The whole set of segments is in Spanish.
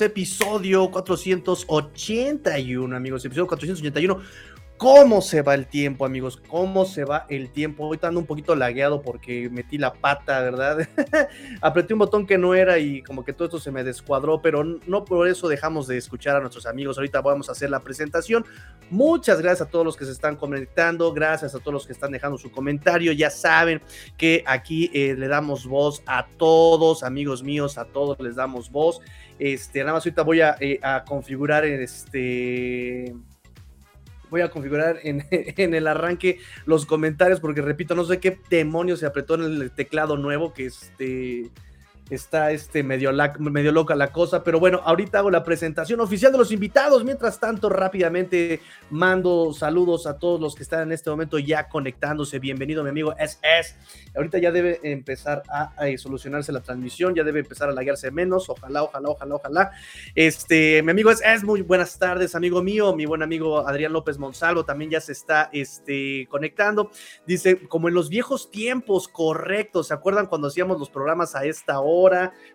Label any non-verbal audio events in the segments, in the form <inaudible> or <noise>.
Episodio 481, amigos. Episodio 481. ¿Cómo se va el tiempo, amigos? ¿Cómo se va el tiempo? Hoy ando un poquito lagueado porque metí la pata, ¿verdad? <laughs> Apreté un botón que no era y como que todo esto se me descuadró, pero no por eso dejamos de escuchar a nuestros amigos. Ahorita vamos a hacer la presentación. Muchas gracias a todos los que se están conectando, gracias a todos los que están dejando su comentario. Ya saben que aquí eh, le damos voz a todos, amigos míos, a todos les damos voz. Este, nada más ahorita voy a, eh, a configurar este voy a configurar <laughs> en, el arranque los comentarios porque repito, no sé qué demonio se apretó en el teclado nuevo que este está este medio, medio loca la cosa, pero bueno, ahorita hago la presentación oficial de los invitados. Mientras tanto, rápidamente mando saludos a todos los que están en este momento ya conectándose. Bienvenido, mi amigo SS. Ahorita ya debe empezar a, solucionarse la transmisión, ya debe empezar a laguearse menos. Ojalá, ojalá, ojalá, ojalá. Este, mi amigo SS, muy buenas tardes, amigo mío. Mi buen amigo Adrián López Monsalvo también ya se está este, conectando. Dice, como en los viejos tiempos, correcto. ¿Se acuerdan cuando hacíamos los programas a esta hora?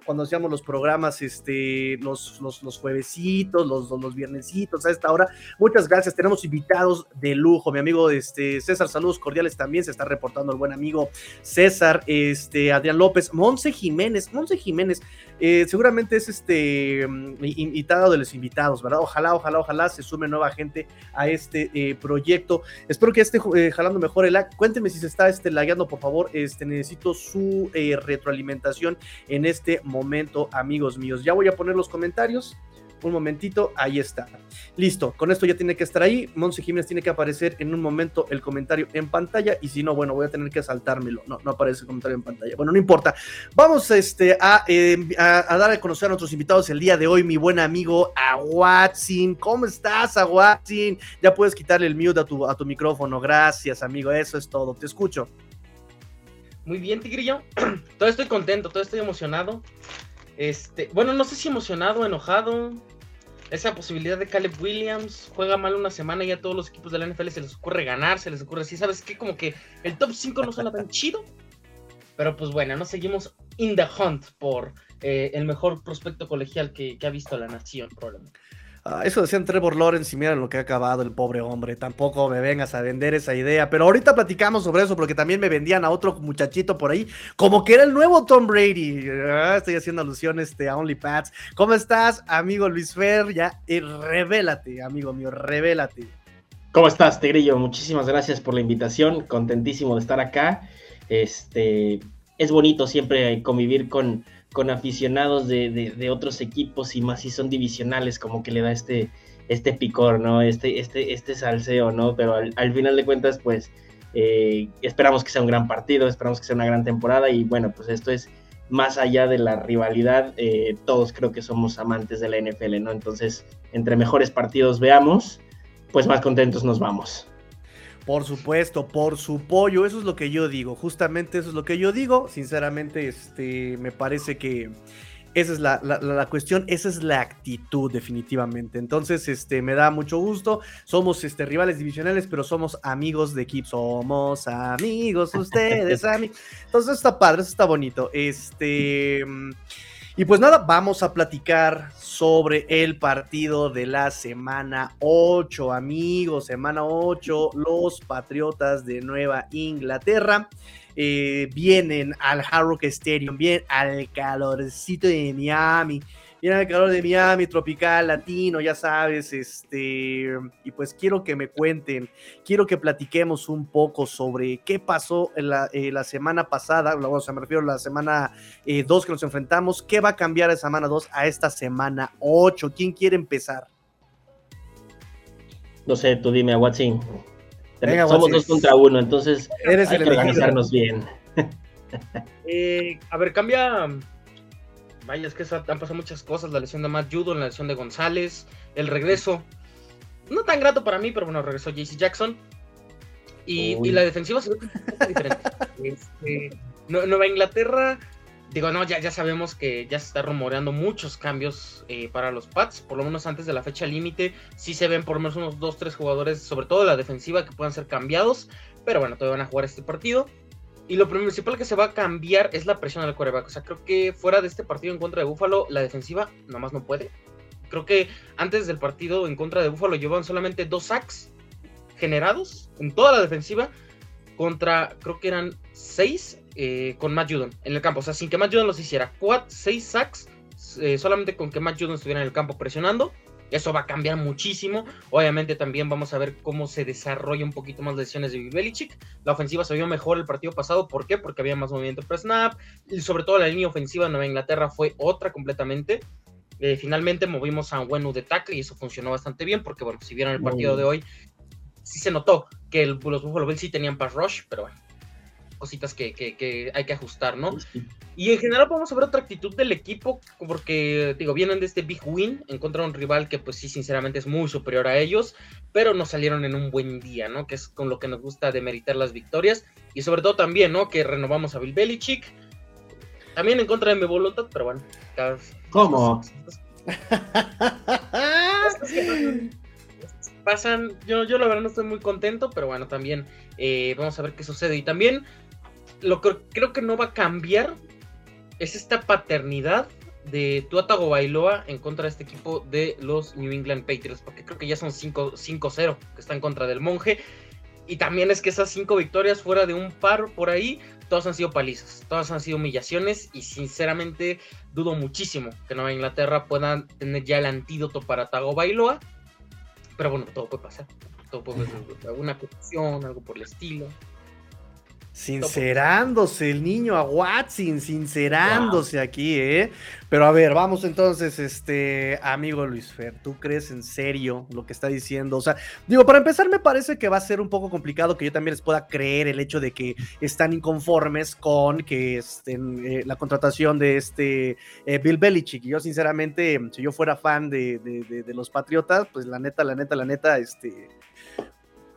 Cuando hacíamos los programas, este, los, los, los juevesitos, los, los viernesitos a esta hora. Muchas gracias, tenemos invitados de lujo. Mi amigo este, César, saludos cordiales también, se está reportando el buen amigo César, este, Adrián López, Monse Jiménez, Monse Jiménez, eh, seguramente es este mm, invitado de los invitados, ¿verdad? Ojalá, ojalá, ojalá se sume nueva gente a este eh, proyecto. Espero que esté eh, jalando mejor el lag. Cuénteme si se está este, lagueando, por favor. Este, necesito su retroalimentación en este momento, amigos míos. Ya voy a poner los comentarios. Un momentito, ahí está. Listo, con esto ya tiene que estar ahí. Monse Jiménez tiene que aparecer en un momento el comentario en pantalla y si no, bueno, voy a tener que saltármelo. No, no aparece el comentario en pantalla. Bueno, no importa. Vamos este, a, em, a, dar a conocer a nuestros invitados el día de hoy, mi buen amigo Aguatzin. ¿Cómo estás, Aguatzin? Ya puedes quitarle el mute a tu, a tu micrófono. Gracias, amigo. Eso es todo. Te escucho. Muy bien, Tigrillo. <clears throat> todo estoy contento, todo estoy emocionado. Este, bueno, no sé si emocionado, enojado. Esa posibilidad de Caleb Williams juega mal una semana y a todos los equipos de la NFL se les ocurre ganar, se les ocurre así, ¿sabes qué? Como que el top 5 no suena tan <laughs> chido. Pero pues bueno, nos seguimos in the hunt por eh, el mejor prospecto colegial que, que ha visto la nación, probablemente. Ah, eso decían Trevor Lawrence y mira lo que ha acabado el pobre hombre. Tampoco me vengas a vender esa idea. Pero ahorita platicamos sobre eso porque también me vendían a otro muchachito por ahí como que era el nuevo Tom Brady. Ah, estoy haciendo alusión este, a OnlyPads. ¿Cómo estás, amigo Luis Fer? Ya, eh, revélate, amigo mío, revélate. ¿Cómo estás, Tigrillo? Muchísimas gracias por la invitación. Contentísimo de estar acá. Este, es bonito siempre convivir con con aficionados de, otros equipos y más si son divisionales, como que le da este, este picor, ¿no? Este, este, este salseo, ¿no? Pero al, final de cuentas, pues eh, esperamos que sea un gran partido, esperamos que sea una gran temporada y bueno, pues esto es más allá de la rivalidad, eh, todos creo que somos amantes de la NFL, ¿no? Entonces, entre mejores partidos veamos, pues más contentos nos vamos. Por supuesto, por su pollo, eso es lo que yo digo, justamente eso es lo que yo digo, sinceramente, este, me parece que esa es la, cuestión, esa es la actitud definitivamente. Entonces, este, me da mucho gusto, somos este, rivales divisionales, pero somos amigos de equipo, somos amigos ustedes, <laughs> amigos. Entonces, está padre, eso está bonito. Este... Y pues nada, vamos a platicar sobre el partido de la semana 8, amigos. Semana 8, los Patriotas de Nueva Inglaterra eh, vienen al Hard Stadium, bien al calorcito de Miami viene el calor de Miami, tropical, latino, ya sabes, este, y pues quiero que me cuenten, quiero que platiquemos un poco sobre qué pasó en la, eh, semana pasada, o sea, me refiero a la semana 2 eh, que nos enfrentamos, qué va a cambiar de semana 2 a esta semana 8, ¿quién quiere empezar? No sé, tú dime, Watson. Somos dos contra uno, entonces Eres hay el que elegido. organizarnos bien. <laughs> Eh, a ver, cambia. Vaya, es que han pasado muchas cosas. La lesión de Matt Judon, la lesión de González, el regreso. No tan grato para mí, pero bueno, regresó JC Jackson. Y, la defensiva se ve un poco diferente. <laughs> Este, Nue- Nueva Inglaterra, digo, no, ya, ya sabemos que ya se está rumoreando muchos cambios eh, para los Pats, por lo menos antes de la fecha límite. Sí se ven por lo menos unos 2-3 jugadores, sobre todo la defensiva, que puedan ser cambiados. Pero bueno, todavía van a jugar este partido. Y lo principal que se va a cambiar es la presión al quarterback. O sea, creo que fuera de este partido en contra de Buffalo, la defensiva nomás no puede. Creo que antes del partido en contra de Buffalo llevaban solamente dos sacks generados en toda la defensiva contra, creo que eran seis eh, con Matt Judon en el campo. O sea, sin que Matt Judon los hiciera. Cuatro, seis sacks eh, solamente con que Matt Judon estuviera en el campo presionando. Eso va a cambiar muchísimo. Obviamente también vamos a ver cómo se desarrolla un poquito más las lesiones de Belichick. La ofensiva se vio mejor el partido pasado. ¿Por qué? Porque había más movimiento per snap. Y sobre todo la línea ofensiva de Nueva Inglaterra fue otra completamente. Eh, finalmente movimos a Wenu de tackle y eso funcionó bastante bien porque, bueno, si vieron el partido de hoy, sí se notó que el- los Buffalo Bills sí tenían pass rush, pero bueno, cositas que, que- que hay que ajustar, ¿no? Y en general vamos a ver otra actitud del equipo, porque, digo, vienen de este big win en contra de un rival que, pues sí, sinceramente es muy superior a ellos, pero no salieron en un buen día, ¿no? Que es con lo que nos gusta demeritar las victorias, y sobre todo también, ¿no? Que renovamos a Bill Belichick, también en contra de mi voluntad, pero bueno, cada ¿Cómo? Pasan, yo, yo la verdad no estoy muy contento, pero bueno, también eh, vamos a ver qué sucede. Y también lo que creo que no va a cambiar es esta paternidad de Tua Tagovailoa en contra de este equipo de los New England Patriots, porque creo que ya son 5 5-0 que está en contra del monje. Y también es que esas cinco victorias fuera de un par por ahí, todas han sido palizas, todas han sido humillaciones y sinceramente dudo muchísimo que Nueva Inglaterra pueda tener ya el antídoto para Tagovailoa. Pero bueno, todo puede pasar. Todo puede pasar. Alguna corrupción, algo por el estilo. Sincerándose el niño a Watson, sincerándose aquí, ¿eh? Pero a ver, vamos entonces, este amigo Luis Fer, ¿tú crees en serio lo que está diciendo? O sea, digo, para empezar me parece que va a ser un poco complicado que yo también les pueda creer el hecho de que están inconformes con que estén, eh, la contratación de este eh, Bill Belichick. Y yo sinceramente, si yo fuera fan de, de- de- de los Patriotas, pues la neta, la neta, la neta, este...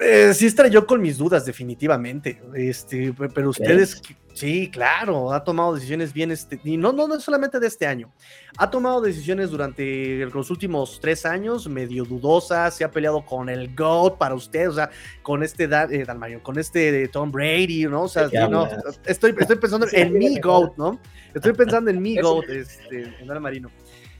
Eh, sí yo con mis dudas, definitivamente. Este, pe- pero ustedes, sí, claro, ha tomado decisiones bien, este, y no, no, no solamente de este año, ha tomado decisiones durante los últimos tres años, medio dudosas, se ha peleado con el GOAT para usted, o sea, con este Da- eh, Dan Marino, con este de Tom Brady, ¿no? O sea, ¿De qué sí, no, estoy, estoy pensando en mi. GOAT, ¿no? Estoy pensando en mi. <laughs> GOAT, este, en Dan Marino.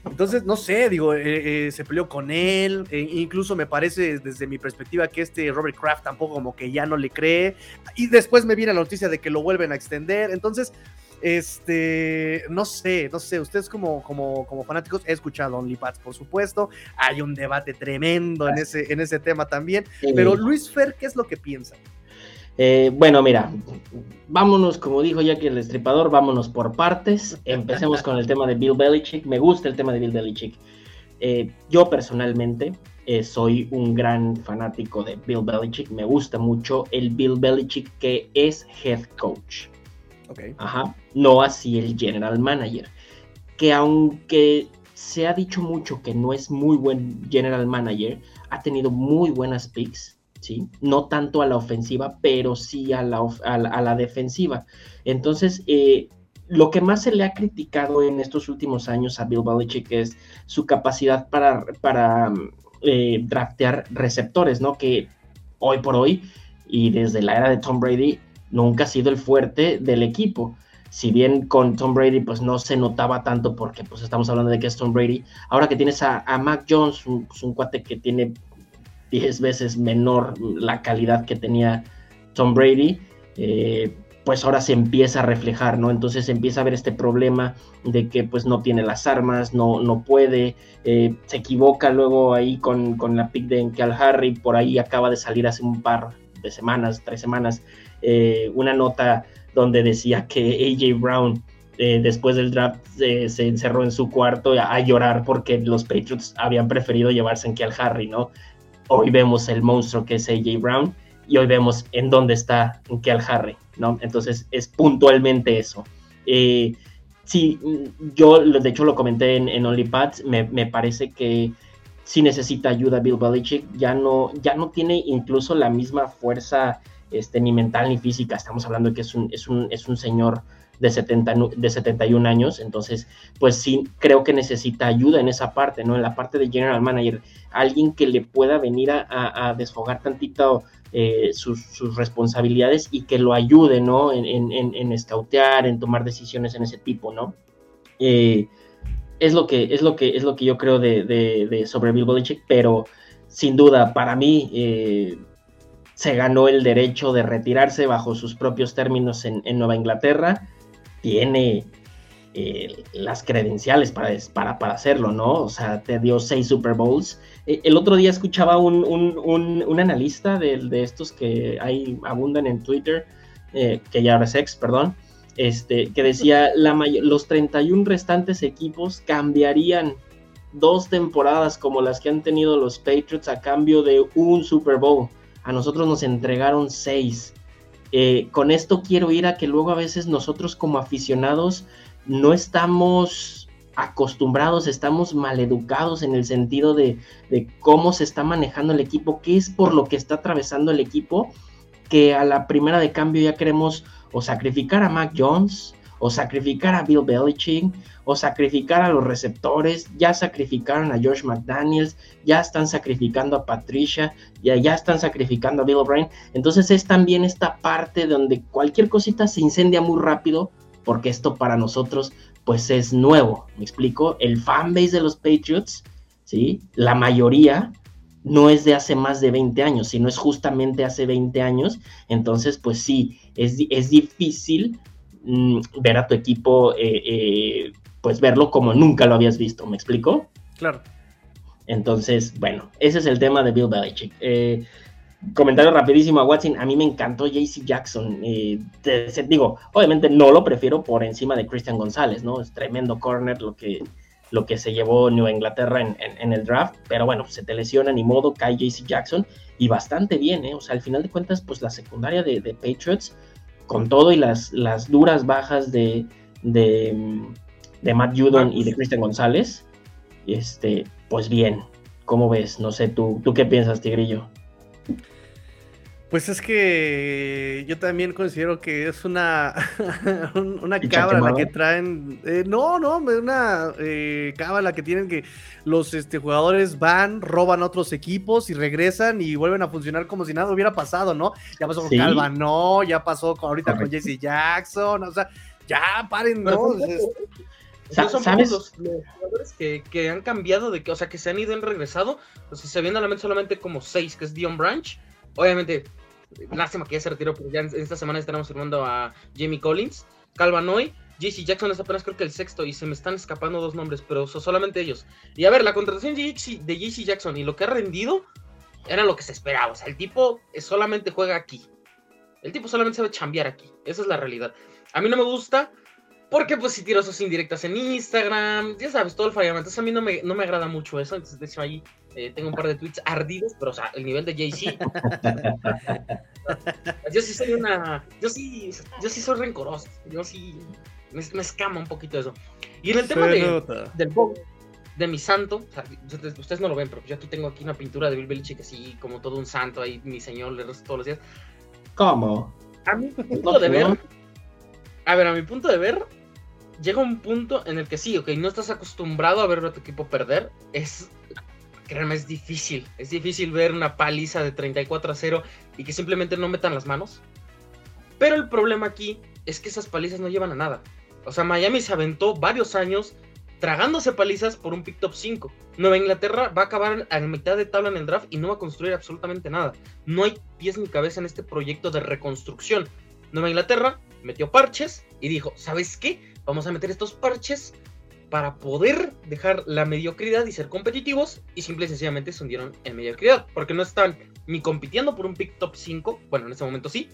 Entonces, no sé, digo, eh, eh, se peleó con él, e incluso me parece desde mi perspectiva que este Robert Kraft tampoco como que ya no le cree, y después me viene la noticia de que lo vuelven a extender, entonces, este, no sé, no sé, ustedes como, como, como fanáticos, he escuchado OnlyPads, por supuesto, hay un debate tremendo en ese, en ese tema también, pero Luis Fer, ¿qué es lo que piensa? Eh, bueno, mira, vámonos, como dijo ya que el estripador, vámonos por partes. Empecemos con el tema de Bill Belichick. Me gusta el tema de Bill Belichick. Eh, yo personalmente eh, soy un gran fanático de Bill Belichick. Me gusta mucho el Bill Belichick que es head coach. Ok. Ajá. No así el general manager. Que aunque se ha dicho mucho que no es muy buen general manager, ha tenido muy buenas picks. No tanto a la ofensiva, pero sí a la, a la, defensiva. Entonces, eh, lo que más se le ha criticado en estos últimos años a Bill Belichick es su capacidad para, para eh, draftear receptores, ¿no? Que hoy por hoy y desde la era de Tom Brady nunca ha sido el fuerte del equipo. Si bien con Tom Brady pues no se notaba tanto porque pues estamos hablando de que es Tom Brady, ahora que tienes a, a Mac Jones, un, pues, un cuate que tiene 10 veces menor la calidad que tenía Tom Brady, eh, pues ahora se empieza a reflejar, ¿no? Entonces empieza a haber este problema de que pues no tiene las armas, no, no puede, eh, se equivoca luego ahí con, con la pick de Enkel Harry, por ahí acaba de salir hace un par de semanas, tres semanas, eh, una nota donde decía que AJ Brown después del draft se encerró en su cuarto a, llorar porque los Patriots habían preferido llevarse Enkel Harry, ¿no? Hoy vemos el monstruo que es AJ Brown y hoy vemos en dónde está Kel Harry, ¿no? Entonces es puntualmente eso. Eh, sí, yo de hecho lo comenté en, en OnlyPads, me, me, parece que sí necesita ayuda Bill Belichick, ya no, ya no tiene incluso la misma fuerza este, ni mental ni física, estamos hablando de que es un, es un, es un señor de, 70, de 71 años, entonces pues sí creo que necesita ayuda en esa parte, ¿no? En la parte de general manager, alguien que le pueda venir a, desfogar tantito eh, sus, responsabilidades y que lo ayude, ¿no? En, en, en, escautear, en tomar decisiones en ese tipo, ¿no? Eh, es, lo que, es, lo que, es lo que yo creo de, de, sobre Bill Belichick, pero sin duda, para mí, eh, se ganó el derecho de retirarse bajo sus propios términos en Nueva Inglaterra. Tiene eh, las credenciales para, para, para, hacerlo, ¿no? O sea, te dio seis Super Bowls. Eh, el otro día escuchaba un, un, un, analista de, de, estos que hay, abundan en Twitter, eh, que ya ahora es ex, perdón, este, que decía la los 31 restantes equipos cambiarían dos temporadas como las que han tenido los Patriots a cambio de un Super Bowl. A nosotros nos entregaron seis. Eh, con esto quiero ir a que luego a veces nosotros como aficionados no estamos acostumbrados, estamos maleducados en el sentido de, de, cómo se está manejando el equipo, qué es por lo que está atravesando el equipo, que a la primera de cambio ya queremos o sacrificar a Mac Jones, o sacrificar a Bill Belichick, o sacrificar a los receptores, ya sacrificaron a George McDaniels, ya están sacrificando a Patricia, ya, ya están sacrificando a Bill O'Brien. Entonces es también esta parte donde cualquier cosita se incendia muy rápido porque esto para nosotros pues es nuevo, me explico, el fanbase de los Patriots, ¿sí? La mayoría no es de hace más de 20 años, sino es justamente hace 20 años, entonces pues sí, es, es difícil mmm, ver a tu equipo, eh, eh, pues verlo como nunca lo habías visto, ¿me explico? Claro. Entonces, bueno, ese es el tema de Bill Belichick. Eh, comentario rapidísimo a Watson, a mí me encantó JC Jackson. Eh, te, te, digo, obviamente no lo prefiero por encima de Christian González, ¿no? Es tremendo corner lo que, lo que se llevó Nueva Inglaterra en, en, en, el draft, pero bueno, se te lesiona ni modo, cae JC Jackson y bastante bien, ¿eh? O sea, al final de cuentas, pues la secundaria de, de Patriots, con todo y las, las duras bajas de, de, de Matt Judon y de Christian González, este, pues bien, ¿cómo ves? No sé, ¿tú, tú qué piensas, Tigrillo? Pues es que yo también considero que es una, <laughs> una cábala la que traen. Eh, no, no, una eh, cábala que tienen que los este, jugadores van, roban otros equipos y regresan y vuelven a funcionar como si nada hubiera pasado, ¿no? Ya pasó con ¿Sí? Calva, no, ya pasó con, ahorita Correcto. con Jesse Jackson, o sea, ya paren, ¿no? Es, ¿Sabes? Los, los, jugadores que, que, han cambiado de que, o sea, que se han ido y han regresado. O sea, se viene a la mente solamente como seis, que es Dion Branch. Obviamente, lástima que ya se retiró, porque ya en, esta semana estaremos firmando a Jamie Collins, Calvanoy, JC Jackson es apenas creo que el sexto y se me están escapando dos nombres, pero son solamente ellos. Y a ver, la contratación de JC Jackson y lo que ha rendido era lo que se esperaba. O sea, el tipo solamente juega aquí. El tipo solamente sabe chambear aquí. Esa es la realidad. A mí no me gusta porque pues si tiro sus indirectas en Instagram, ya sabes, todo el fallamiento. Entonces a mí no me, no me agrada mucho eso. Entonces de hecho ahí eh, tengo un par de tweets ardidos, pero o sea, el nivel de Jay-Z. <laughs> yo sí soy una. Yo sí, yo sí soy rencoroso. Yo sí. Me, me escama un poquito eso. Y en el tema de, del Bob, de mi santo, o sea, ustedes no lo ven, pero yo aquí tengo aquí una pintura de Bill Belichick así, como todo un santo ahí, mi señor, le rezo todos los días. ¿Cómo? A mi punto de ver. A ver, a mi punto de ver, llega un punto en el que sí, ok, no estás acostumbrado a ver a tu equipo perder. Es créanme, es difícil. Es difícil ver una paliza de 34 a 0 y que simplemente no metan las manos. Pero el problema aquí es que esas palizas no llevan a nada. O sea, Miami se aventó varios años tragándose palizas por un pick top 5. Nueva Inglaterra va a acabar a mitad de tabla en el draft y no va a construir absolutamente nada. No hay pies ni cabeza en este proyecto de reconstrucción. Nueva Inglaterra metió parches y dijo, ¿sabes qué? Vamos a meter estos parches para poder dejar la mediocridad y ser competitivos y simple y sencillamente se hundieron en mediocridad, porque no están ni compitiendo por un pick top 5, bueno, en este momento sí,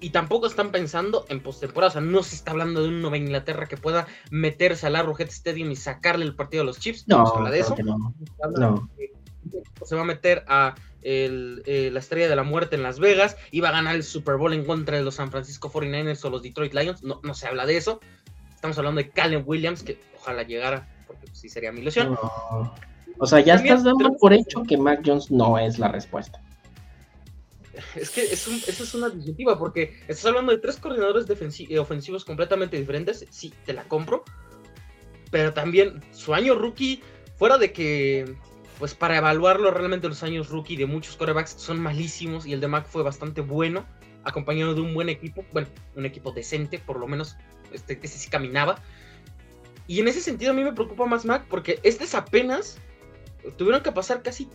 y tampoco están pensando en postemporada, o sea, no se está hablando de un Nueva Inglaterra que pueda meterse al Arrowhead Stadium y sacarle el partido a los Chips, no, no se habla de eso, no, no. se va a meter a eh, la estrella de la muerte en Las Vegas y va a ganar el Super Bowl en contra de los San Francisco 49ers o los Detroit Lions. No, no se habla de eso. Estamos hablando de Caleb Williams, que ojalá llegara, porque sí sería mi ilusión. O sea, ya estás dando por hecho que Mac Jones no es la respuesta. Es que es esa es una disyuntiva, porque estás hablando de tres coordinadores eh, ofensivos completamente diferentes. Sí, te la compro. Pero también su año rookie, fuera de que, pues para evaluarlo, realmente los años rookie de muchos corebacks son malísimos y el de Mac fue bastante bueno, acompañado de un buen equipo, bueno, un equipo decente, por lo menos, este, que sí caminaba. Y en ese sentido a mí me preocupa más Mac, porque este es apenas, tuvieron que pasar casi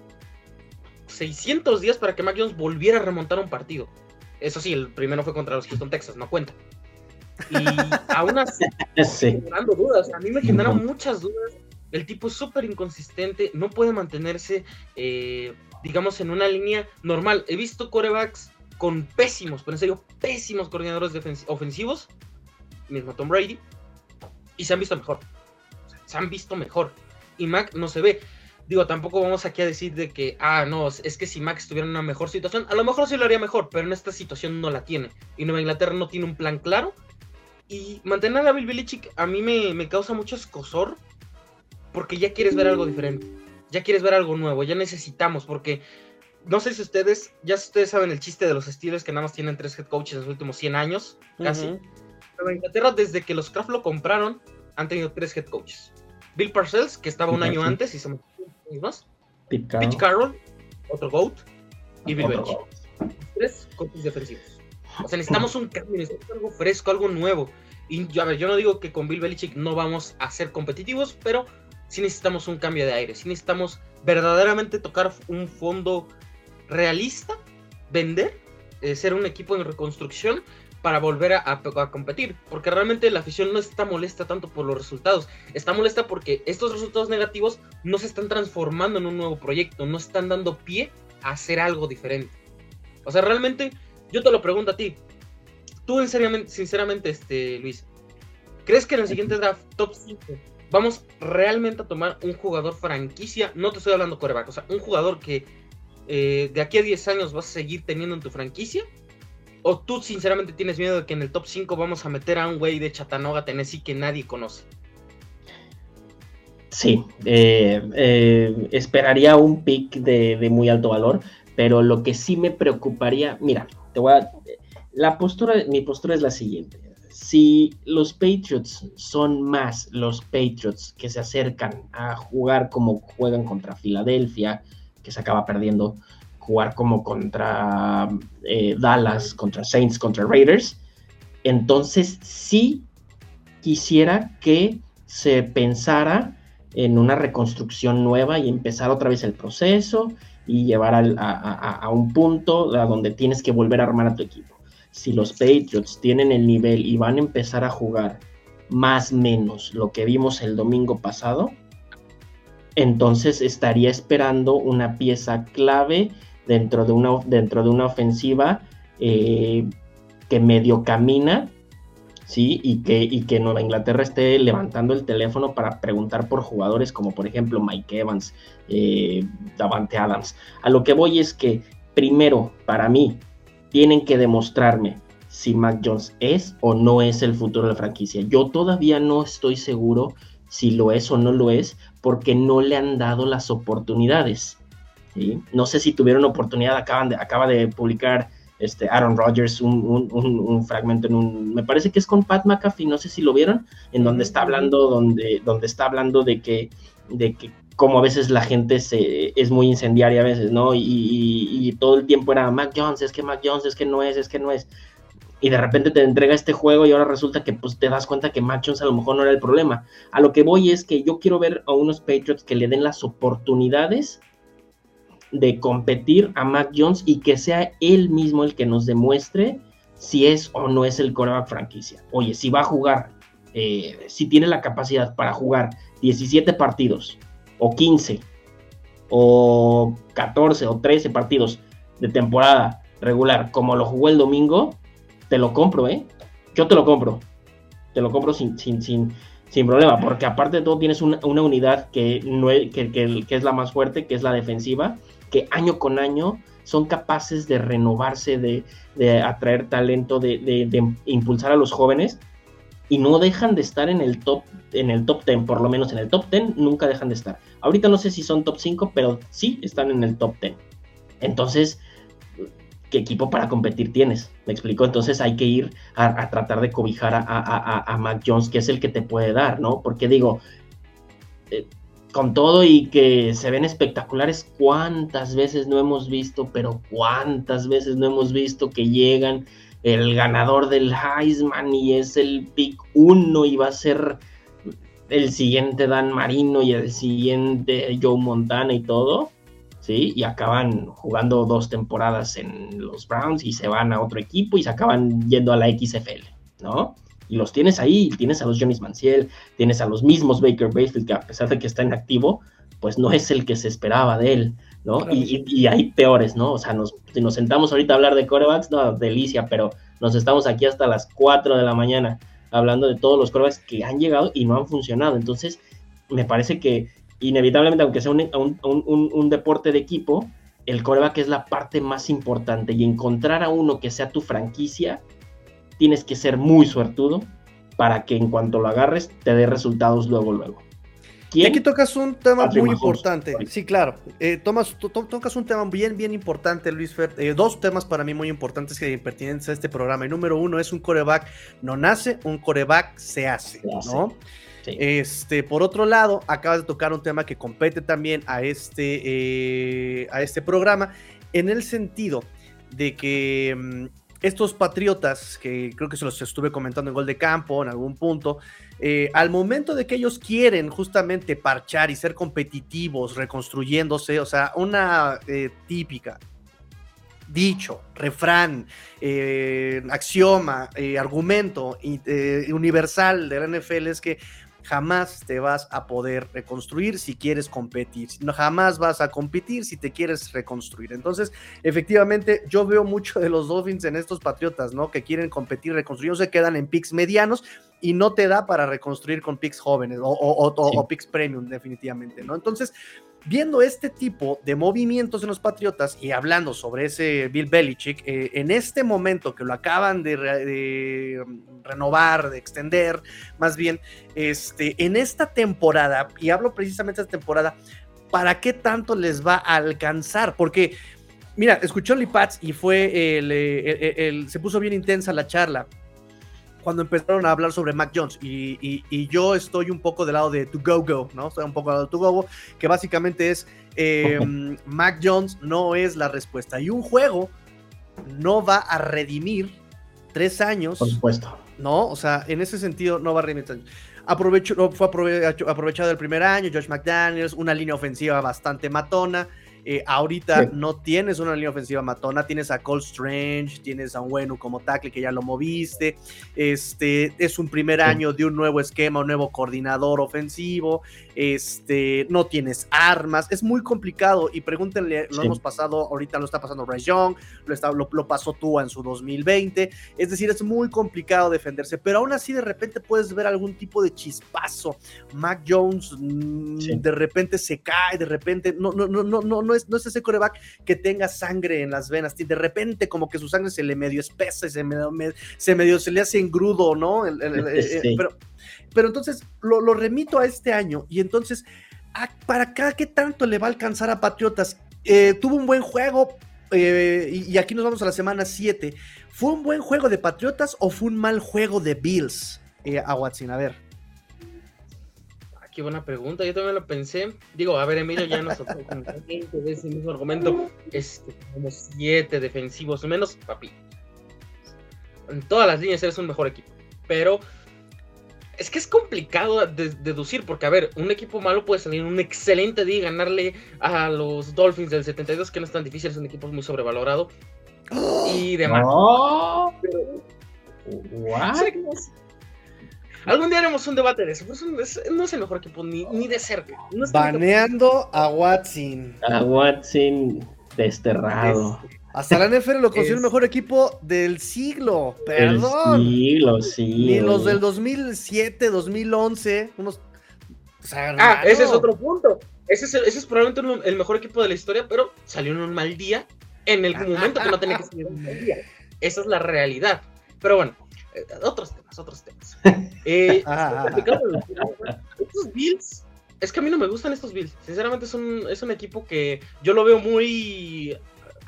600 días para que Mac Jones volviera a remontar un partido. Eso sí, el primero fue contra los Houston Texas, no cuenta. Y <laughs> aún así, generando dudas. A mí me generan muchas dudas. El tipo es súper inconsistente, no puede mantenerse, eh, digamos, en una línea normal. He visto corebacks con pésimos, pero en serio, pésimos coordinadores ofensivos, mismo Tom Brady, y se han visto mejor. se han visto mejor. Y Mac no se ve digo, tampoco vamos aquí a decir de que, ah, no, es que si Max estuviera en una mejor situación, a lo mejor sí lo haría mejor, pero en esta situación no la tiene. Y Nueva Inglaterra no tiene un plan claro. Y mantener a Bill Belichick a mí me, causa mucho escosor, porque ya quieres ver algo diferente. Ya quieres ver algo nuevo, ya necesitamos, porque no sé si ustedes, ya ustedes saben el chiste de los estilos que nada más tienen tres head coaches en los últimos 100 años, casi. Nueva Inglaterra, desde que los Kraft lo compraron, han tenido tres head coaches. Bill Parcells, que estaba un año antes y se más. Pitch Carroll, otro GOAT y Bill Belichick. Tres coaches defensivos. O sea, necesitamos un cambio, necesitamos algo fresco, algo nuevo. Y a ver, yo no digo que con Bill Belichick no vamos a ser competitivos, pero sí necesitamos un cambio de aire. Sí necesitamos verdaderamente tocar un fondo realista, vender, eh, ser un equipo en reconstrucción para volver a, competir. Porque realmente la afición no está molesta tanto por los resultados. Está molesta porque estos resultados negativos no se están transformando en un nuevo proyecto. No están dando pie a hacer algo diferente. O sea, realmente, yo te lo pregunto a ti. Tú, en sinceramente, este, Luis, ¿crees que en el siguiente draft, top 5, vamos realmente a tomar un jugador franquicia? No te estoy hablando coreback, o sea, un jugador que eh, de aquí a 10 años vas a seguir teniendo en tu franquicia ¿O tú sinceramente tienes miedo de que en el top 5 vamos a meter a un güey de Chattanooga, Tennessee que nadie conoce? Sí, eh, eh, esperaría un pick de, muy alto valor, pero lo que sí me preocuparía, mira, te voy a, la postura, mi postura es la siguiente. Si los Patriots son más los Patriots que se acercan a jugar como juegan contra Filadelfia, que se acaba perdiendo, jugar como contra eh, Dallas, contra Saints, contra Raiders, entonces sí quisiera que se pensara en una reconstrucción nueva y empezar otra vez el proceso y llevar a, un punto a donde tienes que volver a armar a tu equipo. Si los Patriots tienen el nivel y van a empezar a jugar más menos lo que vimos el domingo pasado, entonces estaría esperando una pieza clave dentro de una, dentro de una ofensiva eh, que medio camina, ¿sí? Y que, y que Nueva Inglaterra esté levantando el teléfono para preguntar por jugadores como por ejemplo Mike Evans, eh, Davante Adams. A lo que voy es que primero, para mí, tienen que demostrarme si Mac Jones es o no es el futuro de la franquicia. Yo todavía no estoy seguro si lo es o no lo es porque no le han dado las oportunidades. No sé si tuvieron oportunidad, acaban de, acaba de publicar este Aaron Rodgers un, fragmento en un, me parece que es con Pat McAfee, no sé si lo vieron, en donde está hablando, donde, donde está hablando de que, de que como a veces la gente se, es muy incendiaria a veces, ¿no? Y, todo el tiempo era Mac Jones, es que Mac Jones, es que no es, es que no es. Y de repente te entrega este juego y ahora resulta que pues te das cuenta que Mac Jones a lo mejor no era el problema. A lo que voy es que yo quiero ver a unos Patriots que le den las oportunidades de competir a Mac Jones y que sea él mismo el que nos demuestre si es o no es el coreback franquicia. Oye, si va a jugar, eh, si tiene la capacidad para jugar 17 partidos, o 15, o 14, o 13 partidos de temporada regular, como lo jugó el domingo, te lo compro, ¿eh? Yo te lo compro. Te lo compro sin, sin, sin, sin problema, porque aparte de todo tienes una, unidad que, no que, que, es la más fuerte, que es la defensiva, que año con año son capaces de renovarse, de, de atraer talento, de, de, impulsar a los jóvenes y no dejan de estar en el top en el top 10, por lo menos en el top 10 nunca dejan de estar. Ahorita no sé si son top 5, pero sí están en el top 10. Entonces, qué equipo para competir tienes. Me explico. Entonces hay que ir a, tratar de cobijar a, Mac Jones, que es el que te puede dar, ¿no? Porque digo, eh, con todo y que se ven espectaculares, ¿cuántas veces no hemos visto, pero cuántas veces no hemos visto que llegan el ganador del Heisman y es el pick 1 y va a ser el siguiente Dan Marino y el siguiente Joe Montana y todo? Y acaban jugando dos temporadas en los Browns y se van a otro equipo y se acaban yendo a la XFL, ¿no? Y los tienes ahí, tienes a los Johnny Manciel, tienes a los mismos Baker Mayfield, que a pesar de que está en activo, pues no es el que se esperaba de él, ¿no? Y, hay peores, ¿no? O sea, nos, si nos sentamos ahorita a hablar de corebacks, no, delicia, pero nos estamos aquí hasta las 4 de la mañana hablando de todos los corebacks que han llegado y no han funcionado. Entonces, me parece que inevitablemente, aunque sea un, deporte de equipo, el coreback es la parte más importante y encontrar a uno que sea tu franquicia, tienes que ser muy suertudo para que en cuanto lo agarres te dé resultados luego, luego. Y aquí tocas un tema muy importante. Sí, claro. Eh, tocas un tema bien, bien importante, Luis Fer. Eh, dos temas para mí muy importantes que pertenecen a este programa. El número uno es un coreback no nace, un coreback se hace, ¿no? Este, por otro lado, acabas de tocar un tema que compete también a este, eh, a este programa, en el sentido de que mm, estos patriotas, que creo que se los estuve comentando en gol de campo en algún punto, eh, al momento de que ellos quieren justamente parchar y ser competitivos, reconstruyéndose, o sea, una eh, típica, dicho, refrán, axioma, argumento universal de la NFL es que jamás te vas a poder reconstruir si quieres competir. No, jamás vas a competir si te quieres reconstruir. Entonces, efectivamente, yo veo mucho de los Dolphins en estos Patriotas, ¿no? Que quieren competir, reconstruir, se quedan en picks medianos y no te da para reconstruir con picks jóvenes o, o picks premium, definitivamente, ¿no? Entonces, viendo este tipo de movimientos en los Patriotas y hablando sobre ese Bill Belichick, eh, en este momento que lo acaban de, renovar, de extender, más bien, este, en esta temporada, y hablo precisamente de esta temporada, ¿para qué tanto les va a alcanzar? Porque, mira, escuchó Lipats y fue el, se puso bien intensa la charla cuando empezaron a hablar sobre Mac Jones y, yo estoy un poco del lado de To Go Go, ¿no? Estoy un poco del lado de To Go Go, que básicamente es em, <laughs> Mac Jones no es la respuesta y un juego no va a redimir tres años. Por supuesto. No, o sea, en ese sentido no va a redimir tres años. Aprovecho, fue aprovechado el primer año, Josh McDaniels, una línea ofensiva bastante matona. Eh, ahorita no tienes una línea ofensiva matona, tienes a Cole Strange, tienes a Wenu como tackle que ya lo moviste. Este es un primer año de un nuevo esquema, un nuevo coordinador ofensivo. Este no tienes armas, es muy complicado. Y pregúntenle, lo hemos pasado, ahorita lo está pasando Bryce Young, lo, está, lo, pasó tú en su 2020. Es decir, es muy complicado defenderse, pero aún así de repente puedes ver algún tipo de chispazo. Mac Jones mm, de repente se cae, de repente no, no, no, no, no no es, no es ese coreback que tenga sangre en las venas. De repente, como que su sangre se le medio espesa y se medio, se, medio, se le hace engrudo, ¿no? Eh, pero, pero entonces lo, remito a este año y entonces, ¿para acá qué tanto le va a alcanzar a Patriotas? Eh, tuvo un buen juego, eh, y, aquí nos vamos a la semana 7. ¿Fue un buen juego de Patriotas o fue un mal juego de Bills a Watson? A ver qué buena pregunta. Yo también lo pensé. Digo, a ver, Emilio ya nos tocó con ese mismo argumento. Este, como siete defensivos menos, papi. En todas las líneas eres un mejor equipo. Pero es que es complicado deducir, porque a ver, un equipo malo puede salir en un excelente día y ganarle a los Dolphins del 72, que no es tan difícil, es un equipo muy sobrevalorado. Y demás. Oh, Algún día haremos un debate de eso, pero no es el mejor equipo ni, de cerca. Baneando a Watson. A Watson desterrado. Hasta la NFL lo considera el mejor equipo del siglo. Perdón. El siglo, sí. Ni los del 2007, 2011. Unos. ah, ese es otro punto. Ese es, ese es probablemente el mejor equipo de la historia, pero salió en un mal día en el momento que no tenía que salir en un mal día. Esa es la realidad. Pero bueno, eh, otros otros temas. <laughs> Eh, estos Bills, es que a mí no me gustan estos Bills. Sinceramente es un, es un equipo que yo lo veo muy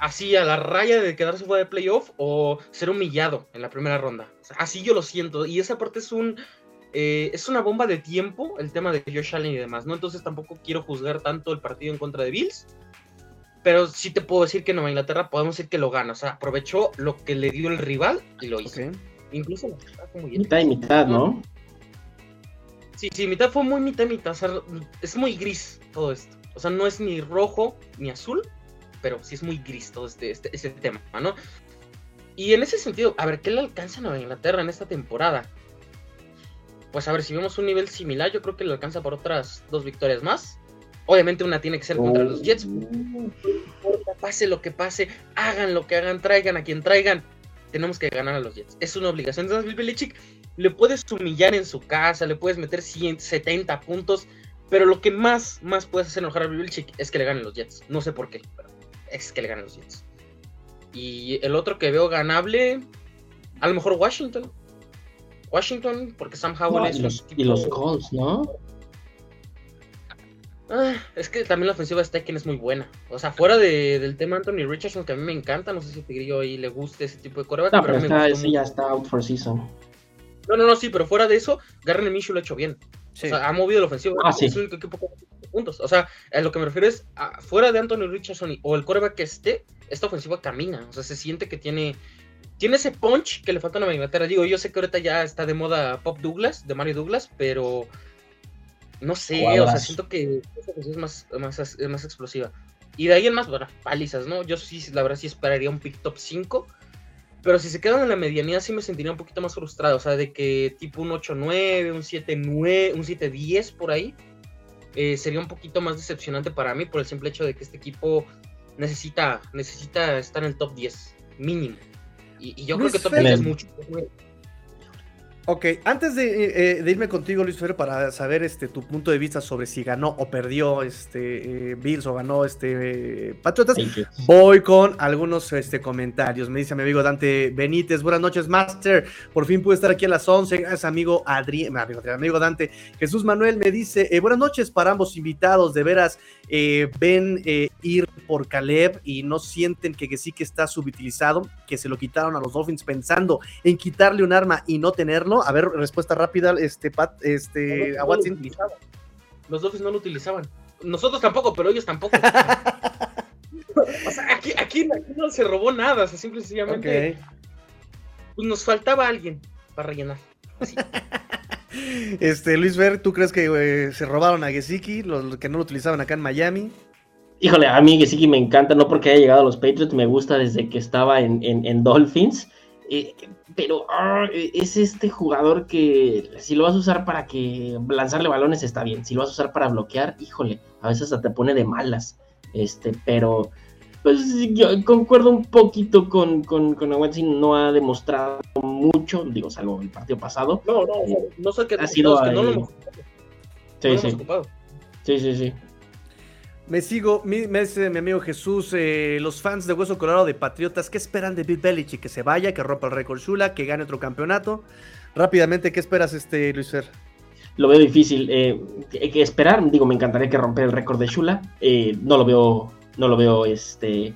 así a la raya de quedarse fuera de playoff o ser humillado en la primera ronda. así yo lo siento. Y esa parte es un... Eh, es una bomba de tiempo el tema de Josh Allen y demás, ¿no? Entonces tampoco quiero juzgar tanto el partido en contra de Bills. Pero sí te puedo decir que Nueva Inglaterra podemos decir que lo gana. O sea, aprovechó lo que le dio el rival y lo hizo. Incluso Mitad y mitad, ¿no? Sí, sí, mitad fue muy mitad y mitad. O sea, es muy gris todo esto. O sea, no es ni rojo ni azul, pero sí es muy gris todo este, este, este tema, ¿no? Y en ese sentido, a ver, ¿qué le alcanza a Nueva Inglaterra en esta temporada? Pues a ver, si vemos un nivel similar, yo creo que le alcanza por otras dos victorias más. Obviamente una tiene que ser contra los Jets. pase lo que pase, hagan lo que hagan, traigan a quien traigan. Tenemos que ganar a los Jets. Es una obligación. Entonces, Bill Belichick le puedes humillar en su casa, le puedes meter 170 puntos, pero lo que más, más puedes hacer enojar a Bill Belichick es que le ganen los Jets. No sé por qué, pero es que le ganen los Jets. Y el otro que veo ganable, a lo mejor Washington. Washington, porque Sam Howell es y los, y los Colts, ¿no? Ah, es que también la ofensiva de Stecken es muy buena. O sea, fuera de, del tema Anthony Richardson, que a mí me encanta, no sé si a Tigrillo ahí le guste ese tipo de coreback. No, pero, está, ese ya está out for season. No, no, no, sí, pero fuera de eso, Garner Minshew lo ha hecho bien. O sea, ha movido la ofensiva. Ah, sí. Es el único equipo puntos. O sea, a lo que me refiero es, fuera de Anthony Richardson o el coreback que esté, esta ofensiva camina. O sea, se siente que tiene tiene ese punch que le falta a Nueva Inglaterra. Digo, yo sé que ahorita ya está de moda Pop Douglas, de Mario Douglas, pero no sé, o sea, siento que es más, más, más explosiva. Y de ahí en más, bueno, palizas, ¿no? Yo sí, la verdad sí esperaría un pick top 5. Pero si se quedan en la medianía, sí me sentiría un poquito más frustrado. O sea, de que tipo un 8-9, un 7-9, un 7-10 por ahí. Eh, sería un poquito más decepcionante para mí por el simple hecho de que este equipo necesita, necesita estar en el top 10, mínimo. Y, yo creo que top 10 es mucho. Ok, antes eh, de, irme contigo, Luis Fer, para saber este, tu punto de vista sobre si ganó o perdió este, eh, Bills o ganó este, Patriotas, voy con algunos este, comentarios. Me dice mi amigo Dante Benítez, buenas noches, Master. Por fin pude estar aquí a las 11. Gracias, amigo Adrián, amigo, amigo Dante. Jesús Manuel me dice, eh, buenas noches para ambos invitados. De veras, ven ir por Caleb y no sienten que, que sí que está subutilizado, que se lo quitaron a los Dolphins pensando en quitarle un arma y no tenerlo a ver, respuesta rápida, este, Pat, este, a Watson. Los Dolphins no lo utilizaban. Nosotros tampoco, pero ellos tampoco. <laughs> o sea, aquí, aquí, no se robó nada, o sea, simple y sencillamente. Pues nos faltaba alguien para rellenar. <laughs> Este, Luis Ver, ¿tú crees que eh, se robaron a Gesicki, los que no lo utilizaban acá en Miami? Híjole, a mí Gesicki me encanta, no porque haya llegado a los Patriots, me gusta desde que estaba en, en Dolphins. Eh, pero ah, es este jugador que si lo vas a usar para que lanzarle balones está bien, si lo vas a usar para bloquear, híjole, a veces hasta te pone de malas. Este, pero pues yo concuerdo un poquito con, con, con no ha demostrado mucho, digo, salvo el partido pasado. No, no, no, sé qué ha sido. Que no lo hemos, sí, sí. sí, sí, sí. Me sigo, me, dice mi amigo Jesús, eh, los fans de Hueso Colorado de Patriotas, ¿qué esperan de Bill Belichick? Que se vaya, que rompa el récord Shula, que gane otro campeonato. Rápidamente, ¿qué esperas, este Luis Fer? Lo veo difícil. Eh, que esperar, digo, me encantaría que rompiera el récord de Shula. Eh, no lo veo, no lo veo este,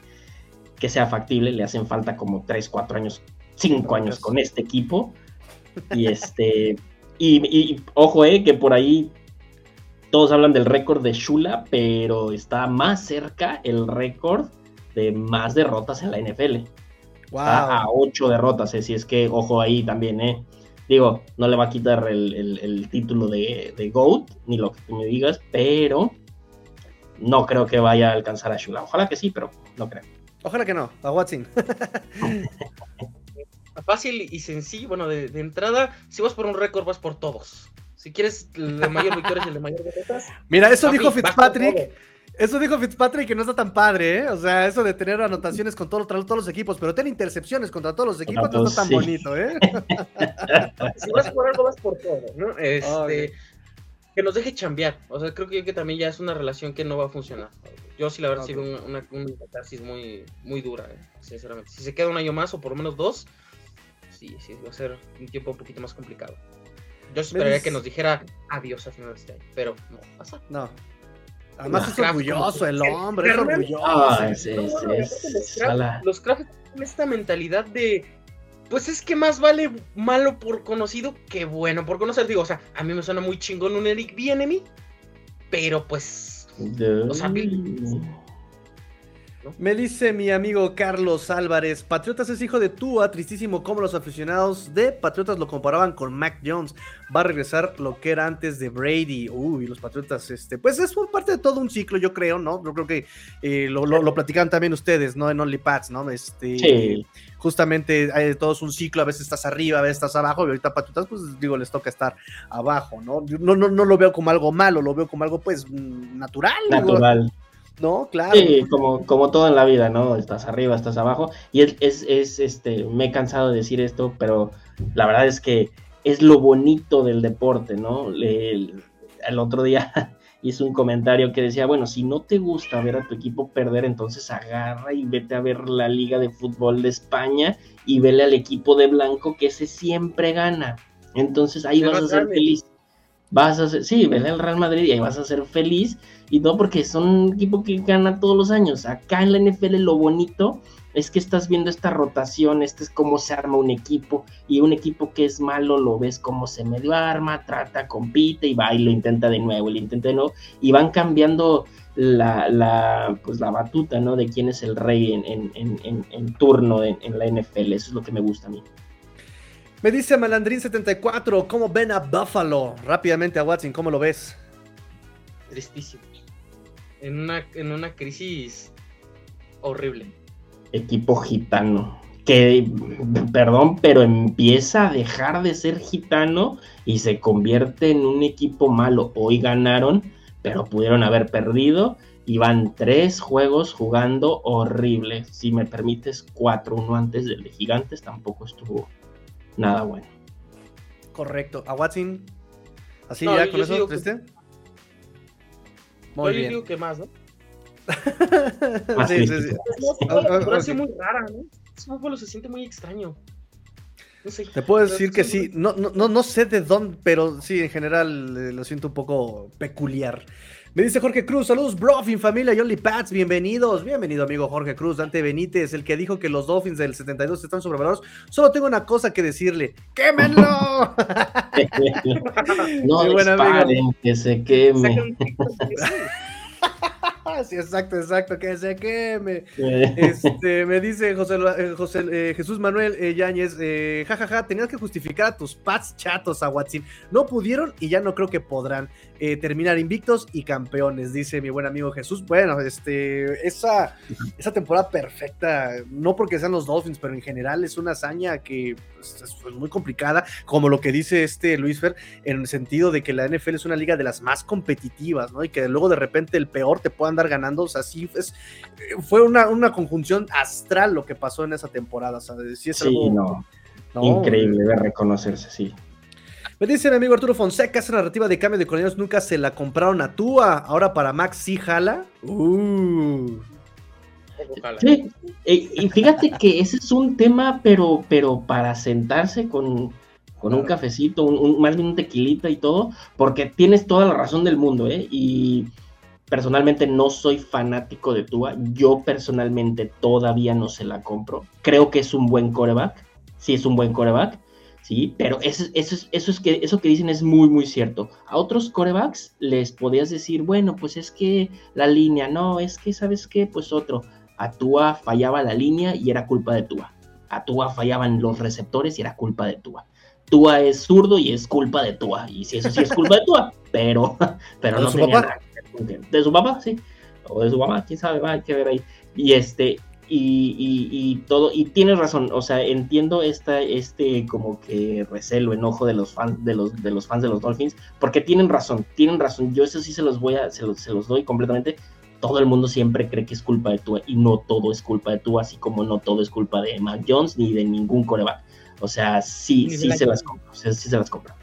que sea factible. Le hacen falta como 3, 4 años, 5 años con este equipo. Y este. y, ojo, eh, que por ahí todos hablan del récord de Shula, pero está más cerca el récord de más derrotas en la NFL. Wow. a ocho derrotas, eh, si es que, ojo ahí también, eh. Digo, no le va a quitar el, título de, de, GOAT, ni lo que tú me digas, pero no creo que vaya a alcanzar a Shula. Ojalá que sí, pero no creo. Ojalá que no, a Watson. <laughs> Fácil y sencillo, bueno, de, de entrada, si vas por un récord, vas por todos. Si quieres el de mayor victorias y el de mayor derrotas. Mira, eso dijo Fitzpatrick. Eso dijo Fitzpatrick que no está tan padre, ¿eh? O sea, eso de tener anotaciones con todo, todos los equipos, pero tener intercepciones contra todos los equipos no está tan bonito, ¿eh? <laughs> si vas por algo, vas por todo, ¿no? Este, que nos deje chambear. O sea, creo que, que, también ya es una relación que no va a funcionar. Yo sí, la verdad, okay. sigo una, una, catarsis muy, muy dura, ¿eh? sinceramente. Si se queda un año más o por lo menos dos, sí, sí, va a ser un tiempo un poquito más complicado. Yo esperaría que nos dijera adiós a final de este año, pero no pasa. No, Además es orgulloso el hombre, es orgulloso. Los Kraft tienen esta mentalidad de pues es que más vale malo por conocido que bueno por conocer. Digo, o sea, a mí me suena muy chingón un Eric Bienemy, pero pues. O me dice mi amigo Carlos Álvarez, Patriotas es hijo de Tua, tristísimo como los aficionados de Patriotas lo comparaban con Mac Jones. Va a regresar lo que era antes de Brady. Uy, los Patriotas, este, pues es por parte de todo un ciclo, yo creo, ¿no? Yo creo que eh, lo, lo, platican también ustedes, ¿no? En OnlyPads, ¿no? Este, sí. Justamente hay todo es un ciclo, a veces estás arriba, a veces estás abajo, y ahorita Patriotas, pues digo, les toca estar abajo, ¿no? No, no, no lo veo como algo malo, lo veo como algo, pues, natural. Natural. Digo, ¿no? Claro. Sí, como, como todo en la vida, ¿no? Estás arriba, estás abajo. Y es, es, es, este, me he cansado de decir esto, pero la verdad es que es lo bonito del deporte, ¿no? El, el otro día <laughs> hice un comentario que decía, bueno, si no te gusta ver a tu equipo perder, entonces agarra y vete a ver la Liga de Fútbol de España y vele al equipo de blanco que ese siempre gana. Entonces ahí vas a ser feliz vas a ser, sí, vele al Real Madrid y ahí vas a ser feliz, y no porque son un equipo que gana todos los años. Acá en la NFL lo bonito es que estás viendo esta rotación, este es cómo se arma un equipo, y un equipo que es malo lo ves cómo se medio arma, trata, compite y va y lo intenta de nuevo, lo intenta de nuevo, y van cambiando la, pues la batuta, ¿no? De quién es el rey en, en, en, en turno en, la NFL, eso es lo que me gusta a mí. Me dice Malandrín74, ¿cómo ven a Buffalo? Rápidamente a Watson, ¿cómo lo ves? Tristísimo. En una, en una crisis horrible. Equipo gitano. Que, perdón, pero empieza a dejar de ser gitano y se convierte en un equipo malo. Hoy ganaron, pero pudieron haber perdido. Y van tres juegos jugando horrible. Si me permites, cuatro, uno antes del de Gigantes tampoco estuvo nada bueno. Correcto. ¿A Watson? ¿Así ya con eso triste? Muy yo bien. digo que más, ¿no? <laughs> sí, sí, sí. Es muy rara, ¿no? Ese fútbol se siente muy extraño. No sé, Te puedo decir que sí, no, no, no sé de dónde, pero sí, en general eh, lo siento un poco peculiar. Me dice Jorge Cruz, saludos, Brofin, familia y Pats, bienvenidos. Bienvenido, amigo Jorge Cruz, Dante Benítez, el que dijo que los Dolphins del 72 están sobrevalorados. Solo tengo una cosa que decirle: ¡quémenlo! <laughs> no disparen, que se queme. Sí, exacto, exacto, que se queme. Este, me dice José, eh, José eh, Jesús Manuel eh, Yáñez, jajaja, ja, ja, tenías que justificar a tus pats chatos a Watson. No pudieron y ya no creo que podrán terminar invictos y campeones, dice mi buen amigo Jesús. Bueno, este, esa, esa temporada perfecta, no porque sean los Dolphins, pero en general es una hazaña que pues, es, muy complicada, como lo que dice este Luis Fer, en el sentido de que la NFL es una liga de las más competitivas, ¿no? Y que luego de repente el peor te pueda andar ganando, o sea, sí es, fue una, una conjunción astral lo que pasó en esa temporada, o sea, sí es algo... No, Increíble de reconocerse, sí. Me dice mi amigo Arturo Fonseca, esa narrativa de cambio de coloniales nunca se la compraron a Tua, ahora para Max sí jala. Uh. Sí, y fíjate que ese es un tema, pero, pero para sentarse con, con un cafecito, un, más bien un tequilita y todo, porque tienes toda la razón del mundo, ¿eh? Y personalmente no soy fanático de Tua, yo personalmente todavía no se la compro. Creo que es un buen coreback, sí es un buen coreback, sí, pero eso, eso, eso, es que, eso que dicen es muy, muy cierto. A otros corebacks les podías decir, bueno, pues es que la línea, no, es que, ¿sabes qué? Pues otro. A Tua fallaba la línea y era culpa de Tua. A Tua fallaban los receptores y era culpa de Tua. Tua es zurdo y es culpa de Tua. Y si eso sí es culpa de Tua, pero, <laughs> pero no tenía nada de su papá, sí, o de su mamá, quién sabe, va, hay que ver ahí. Y este, y, y, todo, y tienes razón, o sea, entiendo esta, este como que recelo, enojo de los fans, de los, de los fans de los Dolphins, porque tienen razón, tienen razón, yo eso sí se los voy a, se los, se los doy completamente. todo el mundo siempre cree que es culpa de Tua y no todo es culpa de Tua, así como no todo es culpa de Mac Jones ni de ningún coreback. O sea, sí, sí se las compro, sí se las compro.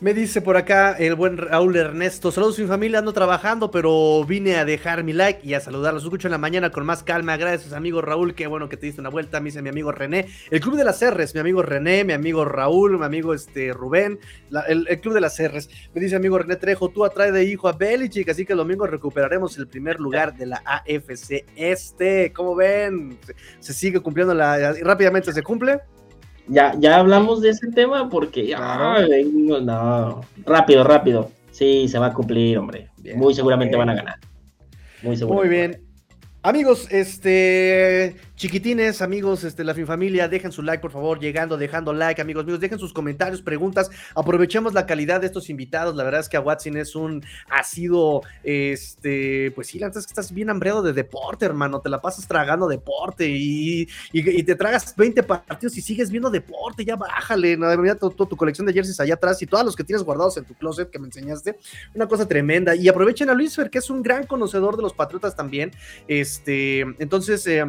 Me dice por acá el buen Raúl Ernesto. Saludos mi familia, ando trabajando, pero vine a dejar mi like y a saludarlos. Escucho en la mañana con más calma. Gracias, amigo Raúl. Qué bueno que te diste una vuelta. Me dice mi amigo René. El Club de las R's, mi amigo René, mi amigo Raúl, mi amigo este, Rubén. el, Club de las R's. Me dice mi amigo René Trejo, tú atrae de hijo a Belichick, así que el domingo recuperaremos el primer lugar de la AFC Este. ¿Cómo ven? Se, se sigue cumpliendo la... Rápidamente se cumple ya, ya hablamos de ese tema porque no, rápido, rápido. Sí, se va a cumplir, hombre. Muy seguramente van a ganar. Muy, Muy bien. Amigos, este Chiquitines, amigos, este, la familia, dejen su like, por favor, llegando, dejando like, amigos míos, dejen sus comentarios, preguntas, aprovechemos la calidad de estos invitados, la verdad es que a Watson es un, ha sido, este, pues sí, la verdad es que estás bien hambreado de deporte, hermano, te la pasas tragando deporte y, y, te tragas 20 partidos y sigues viendo deporte, ya bájale, no, mira tu, tu, colección de jerseys allá atrás y todos los que tienes guardados en tu closet que me enseñaste, una cosa tremenda, y aprovechen a Luis Fer, que es un gran conocedor de los Patriotas también, este, entonces, eh,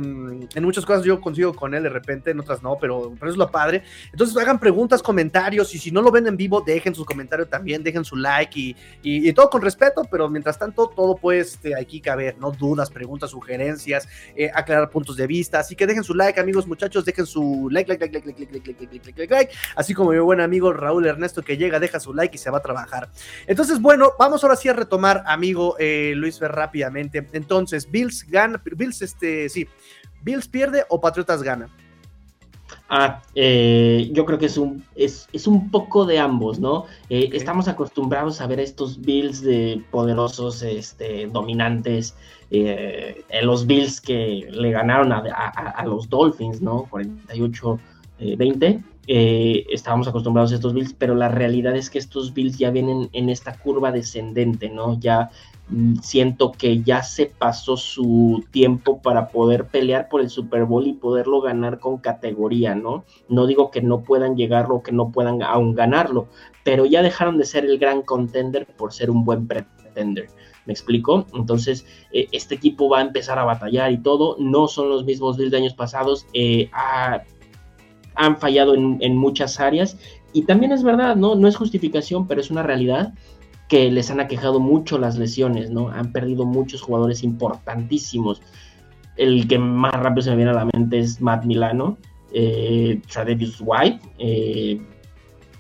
muchas cosas yo consigo con él de repente, en otras no, pero, pero es lo padre. Entonces hagan preguntas, comentarios y si no lo ven en vivo, dejen su comentario también, dejen su like y, y, todo con respeto, pero mientras tanto todo puede este, aquí caber, ¿no? Dudas, preguntas, sugerencias, eh, aclarar puntos de vista. Así que dejen su like, amigos, muchachos, dejen su like, like, like, like, like, like, like, like, like, like, like, así como mi buen amigo Raúl Ernesto que llega, deja su like y se va a trabajar. Entonces, bueno, vamos ahora sí a retomar, amigo eh, Luis Fer, rápidamente. Entonces, Bills gana, Bills, este, sí, ¿Bills pierde o Patriotas gana? Ah, eh, yo creo que es un, es, un poco de ambos, ¿no? Eh, estamos acostumbrados a ver estos Bills de poderosos, este, dominantes, eh, los Bills que le ganaron a, los Dolphins, ¿no? 48-20. Estábamos acostumbrados a estos Bills, pero la realidad es que estos Bills ya vienen en esta curva descendente, ¿no? Ya Mm, siento que ya se pasó su tiempo para poder pelear por el Super Bowl y poderlo ganar con categoría, ¿no? No digo que no puedan llegarlo o que no puedan aún ganarlo, pero ya dejaron de ser el gran contender por ser un buen pretender. ¿Me explico? Entonces, eh, este equipo va a empezar a batallar y todo. No son los mismos Bills de años pasados. Eh, han fallado en, en muchas áreas. Y también es verdad, ¿no? No es justificación, pero es una realidad que les han aquejado mucho las lesiones, ¿no? Han perdido muchos jugadores importantísimos. El que más rápido se me viene a la mente es Matt Milano, eh, White, eh,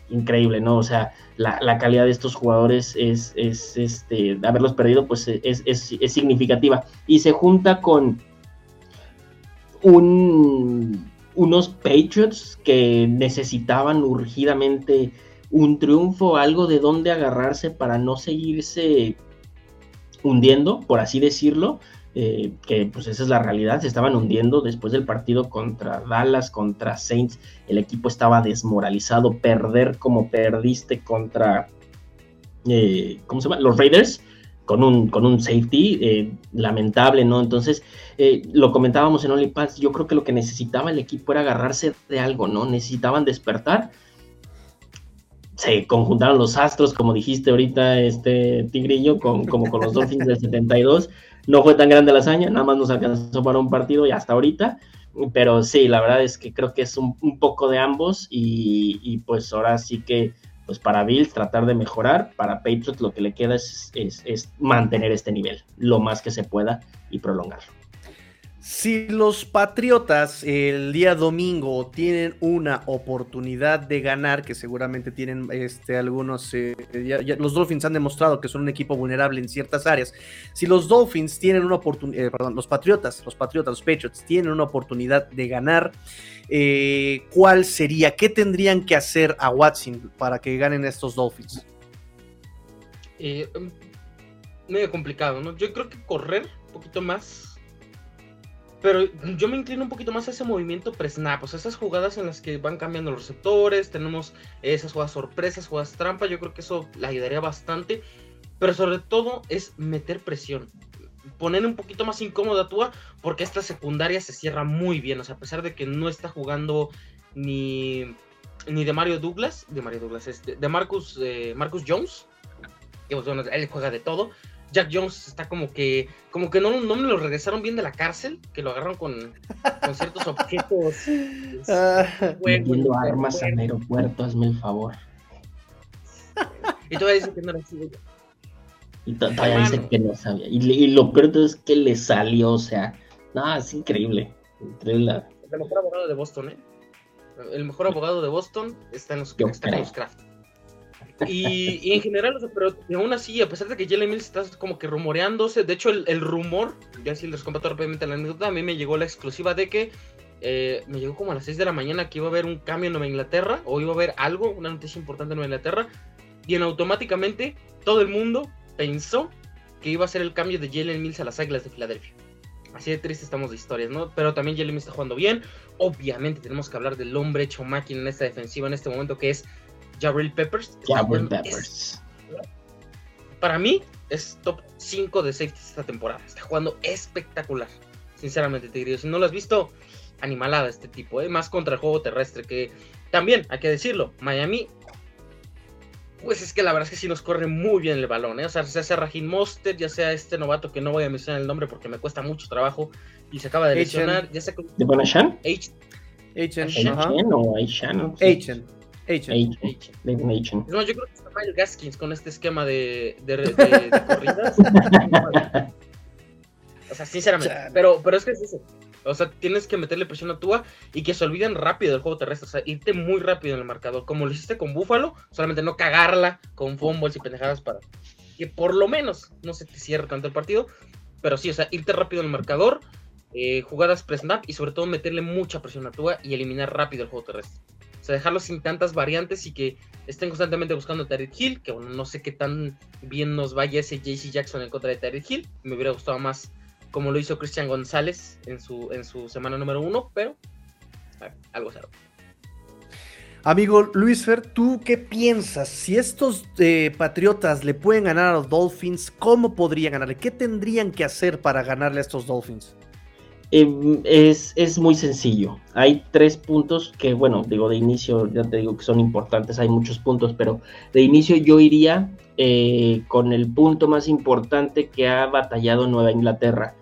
increíble, ¿no? O sea, la, calidad de estos jugadores es, es este, haberlos perdido, pues es, es, significativa. Y se junta con un, unos Patriots que necesitaban urgidamente un triunfo, algo de dónde agarrarse para no seguirse hundiendo, por así decirlo, eh, que pues esa es la realidad, se estaban hundiendo después del partido contra Dallas, contra Saints, el equipo estaba desmoralizado, perder como perdiste contra, eh, ¿cómo se llama? Los Raiders, con un, con un safety eh, lamentable, ¿no? Entonces, lo comentábamos en OnlyPads, yo creo que lo que necesitaba el equipo era agarrarse de algo, ¿no? Necesitaban despertar se conjuntaron los astros, como dijiste ahorita, este Tigrillo, con, como con los Dolphins del 72. No fue tan grande la hazaña, nada más nos alcanzó para un partido y hasta ahorita. Pero sí, la verdad es que creo que es un, poco de ambos y, pues ahora sí que pues para Bills tratar de mejorar, para Patriots lo que le queda es, es mantener este nivel lo más que se pueda y prolongarlo. Si los Patriotas el día domingo tienen una oportunidad de ganar, que seguramente tienen este, algunos, eh, los Dolphins han demostrado que son un equipo vulnerable en ciertas áreas. Si los Dolphins tienen una oportunidad, eh, perdón, los Patriotas, los Patriotas, los Patriots tienen una oportunidad de ganar, eh, ¿cuál sería? ¿Qué tendrían que hacer a Watson para que ganen estos Dolphins? medio complicado, ¿no? Yo creo que correr un poquito más pero yo me inclino un poquito más a ese movimiento pre-snap, o sea, esas jugadas en las que van cambiando los receptores, tenemos esas jugadas sorpresas, jugadas trampa, yo creo que eso le ayudaría bastante. Pero sobre todo es meter presión, poner un poquito más incómoda a porque esta secundaria se cierra muy bien, o sea, a pesar de que no está jugando ni, ni de Mario Douglas, de Mario Douglas, este, de Marcus, eh, Marcus Jones, que pues, bueno, él juega de todo Jack Jones está como que, como que no, no me lo regresaron bien de la cárcel, que lo agarraron con, con ciertos objetos. <laughs> Ah, Vendiendo armas al aeropuerto, hazme el favor. Y todavía dice que no era así. Y to- todavía Hermano. dice que no sabía. Y, lo peor de todo es que le salió, o sea, no, es increíble. Increíble. El mejor abogado de Boston, ¿eh? El mejor abogado de Boston está en los, Yo está creo. los Kraft. Y, y en general, pero aún así, a pesar de que Jalen Mills está como que rumoreándose, de hecho, el, el rumor, ya si les comparto rápidamente la anécdota, a mí me llegó la exclusiva de que eh, me llegó como a las 6 de la mañana que iba a haber un cambio en Nueva Inglaterra, o iba a haber algo, una noticia importante en Nueva Inglaterra, y en automáticamente todo el mundo pensó que iba a ser el cambio de Jalen Mills a las Águilas de Filadelfia. Así de triste estamos de historias, ¿no? Pero también Jalen Mills está jugando bien. Obviamente tenemos que hablar del hombre hecho máquina en esta defensiva en este momento que es Jabril Peppers. Jabril es- Peppers. para mí es top 5 de safety esta temporada. Está jugando espectacular. Sinceramente te diría, si no lo has visto, animalada este tipo, ¿eh? más contra el juego terrestre que también, hay que decirlo, Miami, pues es que la verdad es que sí nos corre muy bien el balón, ¿eh? o sea, ya sea Raheem Mostert, ya sea este novato que no voy a mencionar el nombre porque me cuesta mucho trabajo y se acaba de lesionar, ya sea con ¿De Bonachan? H, Agent, Agent. Agent. Agent. Más, yo creo que está Miles Gaskins con este esquema de, de, de- de corridas. <laughs> o sea, sinceramente. Pero, pero es que es eso. O sea, tienes que meterle presión a Tua y que se olviden rápido del juego terrestre. O sea, irte muy rápido en el marcador. Como lo hiciste con Búfalo, solamente no cagarla con fumbles y pendejadas para que por lo menos no se te cierre tanto el partido. Pero sí, o sea, irte rápido en el marcador, eh, jugadas pre-snap y sobre todo meterle mucha presión a Tua y eliminar rápido el juego terrestre. O sea, dejarlo sin tantas variantes y que estén constantemente buscando a Tyreek Hill, que no sé qué tan bien nos vaya ese JC Jackson en contra de Tyreek Hill. Me hubiera gustado más como lo hizo Cristian González en su, en su semana número uno, pero bueno, algo cero. Amigo Luis Fer, ¿tú qué piensas? Si estos eh, Patriotas le pueden ganar a los Dolphins, ¿cómo podrían ganarle? ¿Qué tendrían que hacer para ganarle a estos Dolphins? Eh, es, es muy sencillo. Hay tres puntos que, bueno, digo, de inicio ya te digo que son importantes, hay muchos puntos, pero de inicio yo iría eh, con el punto más importante que ha batallado Nueva Inglaterra.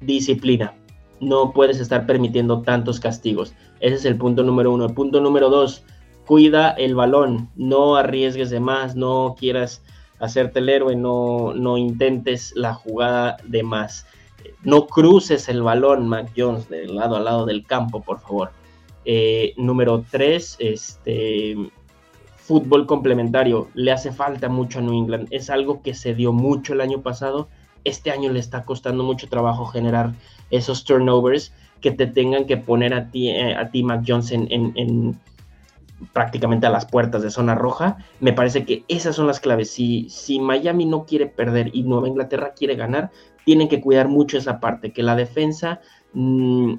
Disciplina. No puedes estar permitiendo tantos castigos. Ese es el punto número uno. El punto número dos, cuida el balón. No arriesgues de más, no quieras hacerte el héroe, no, no intentes la jugada de más no cruces el balón, Mac Jones, de lado a lado del campo, por favor. Eh, número 3, este, fútbol complementario. Le hace falta mucho a New England. Es algo que se dio mucho el año pasado. Este año le está costando mucho trabajo generar esos turnovers que te tengan que poner a ti, eh, a ti Mac Jones, en, en- en prácticamente a las puertas de zona roja. Me parece que esas son las claves. Si, si Miami no quiere perder y Nueva Inglaterra quiere ganar, tienen que cuidar mucho esa parte, que la defensa, mmm,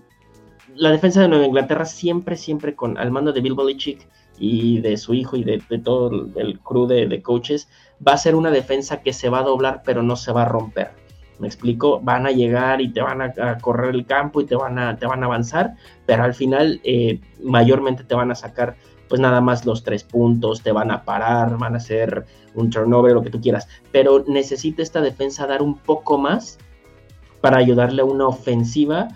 la defensa de Nueva Inglaterra siempre, siempre con al mando de Bill Belichick y de su hijo y de, todo el, crew de, coaches, va a ser una defensa que se va a doblar pero no se va a romper. Me explico, van a llegar y te van a, a correr el campo y te van a, te van a avanzar, pero al final eh, mayormente te van a sacar pues nada más los tres puntos, te van a parar, van a hacer un turnover, lo que tú quieras. Pero necesita esta defensa dar un poco más para ayudarle a una ofensiva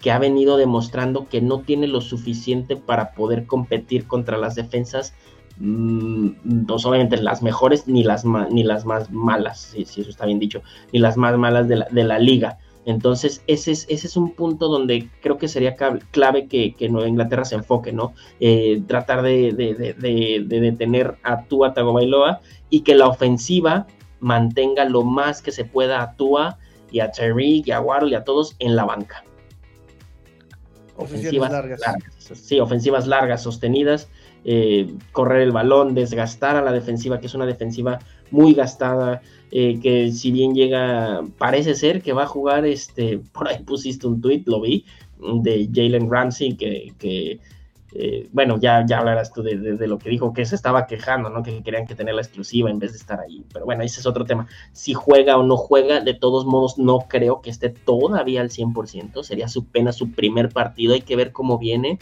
que ha venido demostrando que no tiene lo suficiente para poder competir contra las defensas, no solamente las mejores ni las, ni las más malas, si, si, eso está bien dicho, ni las más malas de la, de la liga. Entonces, ese es, ese es, un punto donde creo que sería clave que, que Nueva Inglaterra se enfoque, ¿no? Eh, tratar de, de, de, de, detener a Tua Tagovailoa y que la ofensiva mantenga lo más que se pueda a Tua y a Tyreek y a Waddle y a todos en la banca. Ofensivas largas. largas. Sí, ofensivas largas, sostenidas, eh, correr el balón, desgastar a la defensiva, que es una defensiva muy gastada, eh, que si bien llega, parece ser que va a jugar, este, <laughs> por ahí pusiste un tweet, lo vi, de Jalen Ramsey, que, eh, bueno, ya, ya hablarás tú de, de, de, lo que dijo, que se estaba quejando, ¿no? Que querían que tener la exclusiva en vez de estar ahí. Pero bueno, ese es otro tema. Si juega o no juega, de todos modos, no creo que esté todavía al 100%. Sería su pena su primer partido. Hay que ver cómo viene.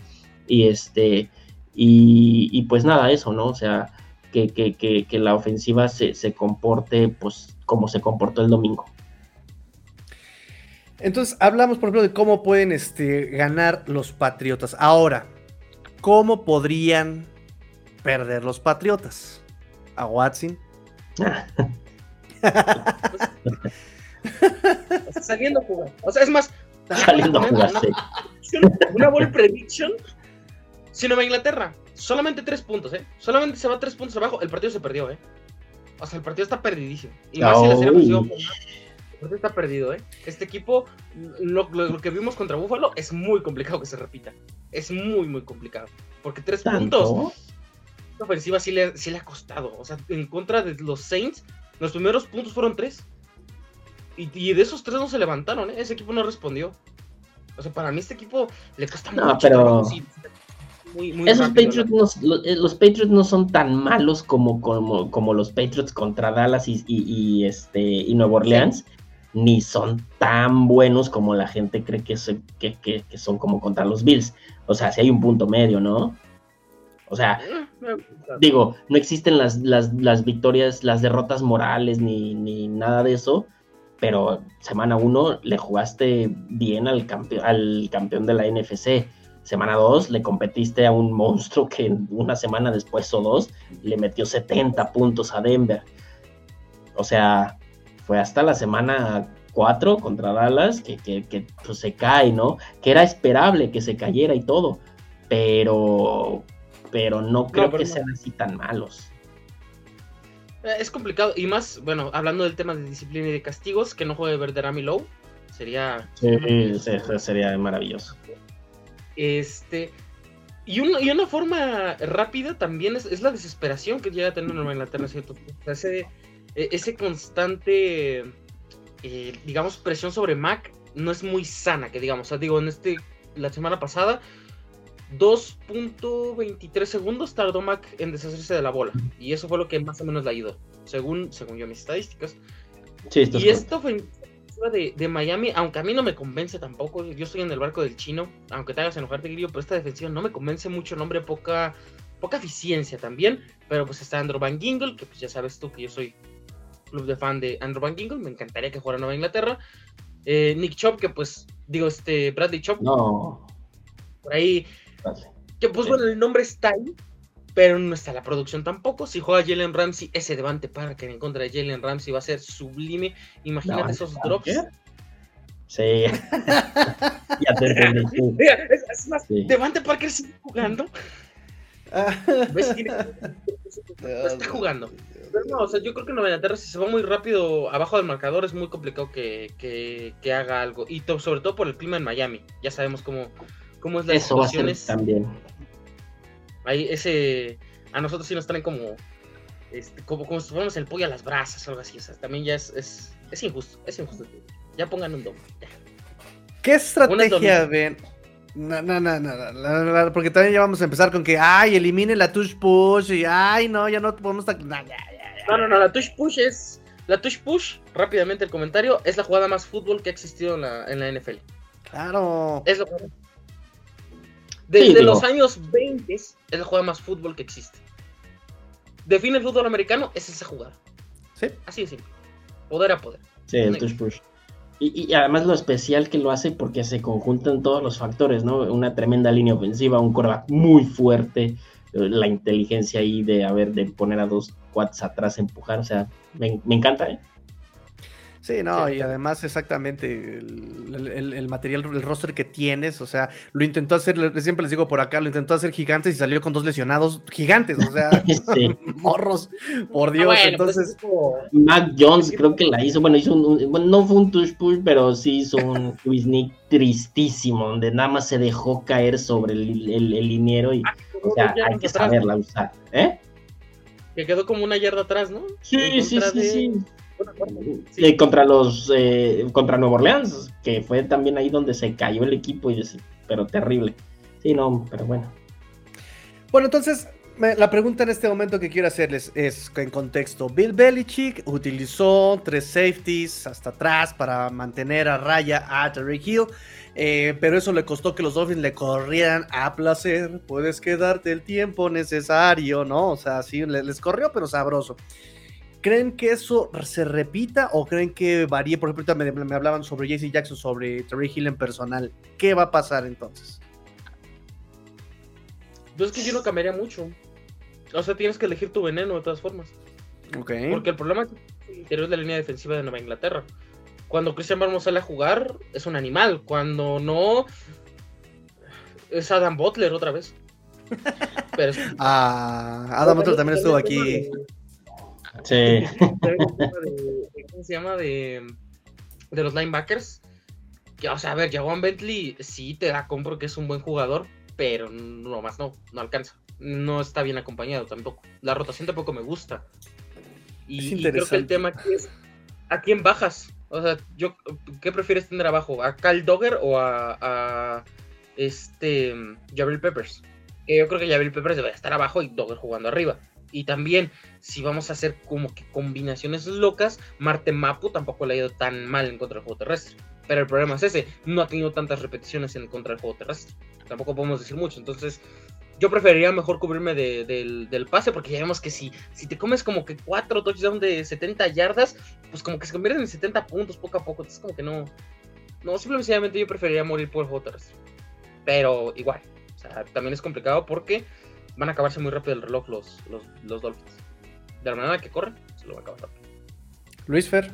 Y este, y, y pues nada, eso, ¿no? O sea, que, que, que, que la ofensiva se, se, comporte, pues, como se comportó el domingo. Entonces, hablamos, por ejemplo, de cómo pueden este, ganar los Patriotas. Ahora, ¿cómo podrían perder los Patriotas? A Watson. <laughs> saliendo a jugar. O sea, es más, saliendo a jugar. Una ball prediction. Si Nueva Inglaterra, solamente tres puntos, ¿eh? Solamente se va tres puntos abajo, el partido se perdió, ¿eh? O sea, el partido está perdidísimo. Y más si la serie el partido está perdido, ¿eh? Este equipo, lo, que vimos contra Buffalo es muy complicado que se repita. Es muy, muy complicado. Porque tres puntos. La ofensiva sí le, sí le ha costado. O sea, en contra de los Saints, los primeros puntos fueron tres. Y, de esos tres no se levantaron, ¿eh? Ese equipo no respondió. O sea, para mí este equipo le cuesta no, mucho. Pero... Esos Patriots no, eh, los, Patriots no son tan malos como, como, como los Patriots contra Dallas y, y, este, y Nueva Orleans, ni son tan buenos como la gente cree que, que, que, que, son como contra los Bills. O sea, si hay un punto medio, ¿no? O sea, eh, digo, no existen las, las, las victorias, las derrotas morales ni, ni nada de eso, pero semana 1 le jugaste bien al, al campeón de la NFC. Semana 2 le competiste a un monstruo que una semana después o dos le metió 70 puntos a Denver. O sea, fue hasta la semana 4 contra Dallas que, que, pues, se cae, ¿no? Que era esperable que se cayera y todo, pero, pero no creo que sean así tan malos. Eh, es complicado. Y más, bueno, hablando del tema de disciplina y de castigos, que no juegue Verderami Low. Sería. Sí, sería maravilloso. Este. Y, y una forma rápida también es, la desesperación que llega a tener Nueva Inglaterra, ¿cierto? ese, e, ese constante, eh, digamos, presión sobre Mac no es muy sana, que digamos. O sea, digo, en este, la semana pasada 2.23 segundos tardó Mac en deshacerse de la bola. Y eso fue lo que más o menos le ayudó, según, según yo mis estadísticas. y esto de, de, Miami, aunque a mí no me convence tampoco. Yo estoy en el barco del chino, aunque te hagas enojarte, Grillo, pero esta defensiva no me convence mucho. Nombre, poca, poca eficiencia también. Pero pues está Andrew Van Gingle, que pues ya sabes tú que yo soy club de fan de Andrew Van Gingle. Me encantaría que jugara Nueva Inglaterra. Eh, Nick Chop, que pues, digo, este, Bradley Chop. No. Por ahí que pues bueno, el nombre está ahí, pero no está la producción tampoco. Si juega Jalen Ramsey, ese Devante que en contra de Jalen Ramsey va a ser sublime. Imagínate esos drops. Sí. <laughs> ya te entendí. Es, más, Devante Parker sigue jugando. <laughs> ¿Ves? está jugando. Pero no, o sea, yo creo que Nueva Inglaterra, si se va muy rápido abajo del marcador, es muy complicado que, que, que haga algo. Y sobre todo por el clima en Miami. Ya sabemos cómo, cómo es la Eso también. Ahí ese. A nosotros sí nos traen como. Este, como, como si fuéramos el pollo a las brasas o algo así. O sea, también ya es, es, es injusto. Es injusto. Ya pongan un domo. ¿Qué estrategia ven? No, no, no, no, porque también ya vamos a empezar con que, ay, elimine la touch push y, ay, no, ya no podemos... No, no, no, la touch push es... La touch push, rápidamente el comentario, es la jugada más fútbol que ha existido en la, en la NFL. Claro. Es lo desde los años 20 es el juego más fútbol que existe. Define el fútbol americano, es esa jugada. Sí. Así de simple. Poder a poder. Sí, el touch push. Y, además lo especial que lo hace porque se conjuntan todos los factores, ¿no? Una tremenda línea ofensiva, un coreback muy fuerte, la inteligencia ahí de, haber de poner a dos quads atrás, empujar, o sea, me, me encanta, ¿eh? Sí, no, y además exactamente el, material, el roster que tienes, o sea, lo intentó hacer, siempre les digo por acá, lo intentó hacer gigantes y salió con dos lesionados gigantes, o sea, <laughs> <laughs> morros, por ah, Dios, pues, entonces... Mac Jones creo que la hizo, bueno, hizo un, bueno, no fue un touch push, pero sí hizo un <laughs> sneak tristísimo, donde nada más se dejó caer sobre el, el, liniero y, ah, o sea, hay que saberla usar, ¿eh? Que quedó como una yarda atrás, ¿no? Sí, sí, sí, sí. Sí. contra los eh, contra Nueva Orleans, que fue también ahí donde se cayó el equipo, y pero terrible. Sí, no, pero bueno. Bueno, entonces, la pregunta en este momento que quiero hacerles es en contexto. Bill Belichick utilizó tres safeties hasta atrás para mantener a raya a Terry Hill, eh, pero eso le costó que los Dolphins le corrieran a placer. Puedes quedarte el tiempo necesario, ¿no? O sea, sí, les corrió, pero sabroso. ¿Creen que eso se repita o creen que varíe? Por ejemplo, me, me hablaban sobre JC Jackson, sobre Terry Hill en personal. ¿Qué va a pasar entonces? Pues es que yo no cambiaría mucho. O sea, tienes que elegir tu veneno de todas formas. Ok. Porque el problema es el interior de la línea defensiva de Nueva Inglaterra. Cuando Christian Barmos sale a jugar, es un animal. Cuando no, es Adam Butler otra vez. <laughs> Pero es... Ah, Adam Butler también estuvo aquí. Sí. <laughs> ¿Cómo se llama? De, de los linebackers. Que, o sea, a ver, Jawan Bentley sí te da compro que es un buen jugador, pero no más no, no alcanza. No está bien acompañado tampoco. La rotación tampoco me gusta. Y, y creo que el tema aquí es ¿a quién bajas? O sea, yo, ¿qué prefieres tener abajo? ¿A Cal Dogger o a, a este Jabril Peppers? Que yo creo que Jabril Peppers debe estar abajo y Dogger jugando arriba. Y también, si vamos a hacer como que combinaciones locas, Marte Mapu tampoco le ha ido tan mal en contra del juego terrestre. Pero el problema es ese, no ha tenido tantas repeticiones en contra del juego terrestre. Tampoco podemos decir mucho. Entonces, yo preferiría mejor cubrirme de, de, del pase, porque ya vemos que si, si te comes como que cuatro touchdowns de 70 yardas, pues como que se convierten en 70 puntos poco a poco. Entonces, como que no. No, simplemente yo preferiría morir por el juego terrestre. Pero igual, o sea, también es complicado porque van a acabarse muy rápido el reloj los, los, los Dolphins. De la manera que corren, se lo van a acabar rápido. Luis Fer.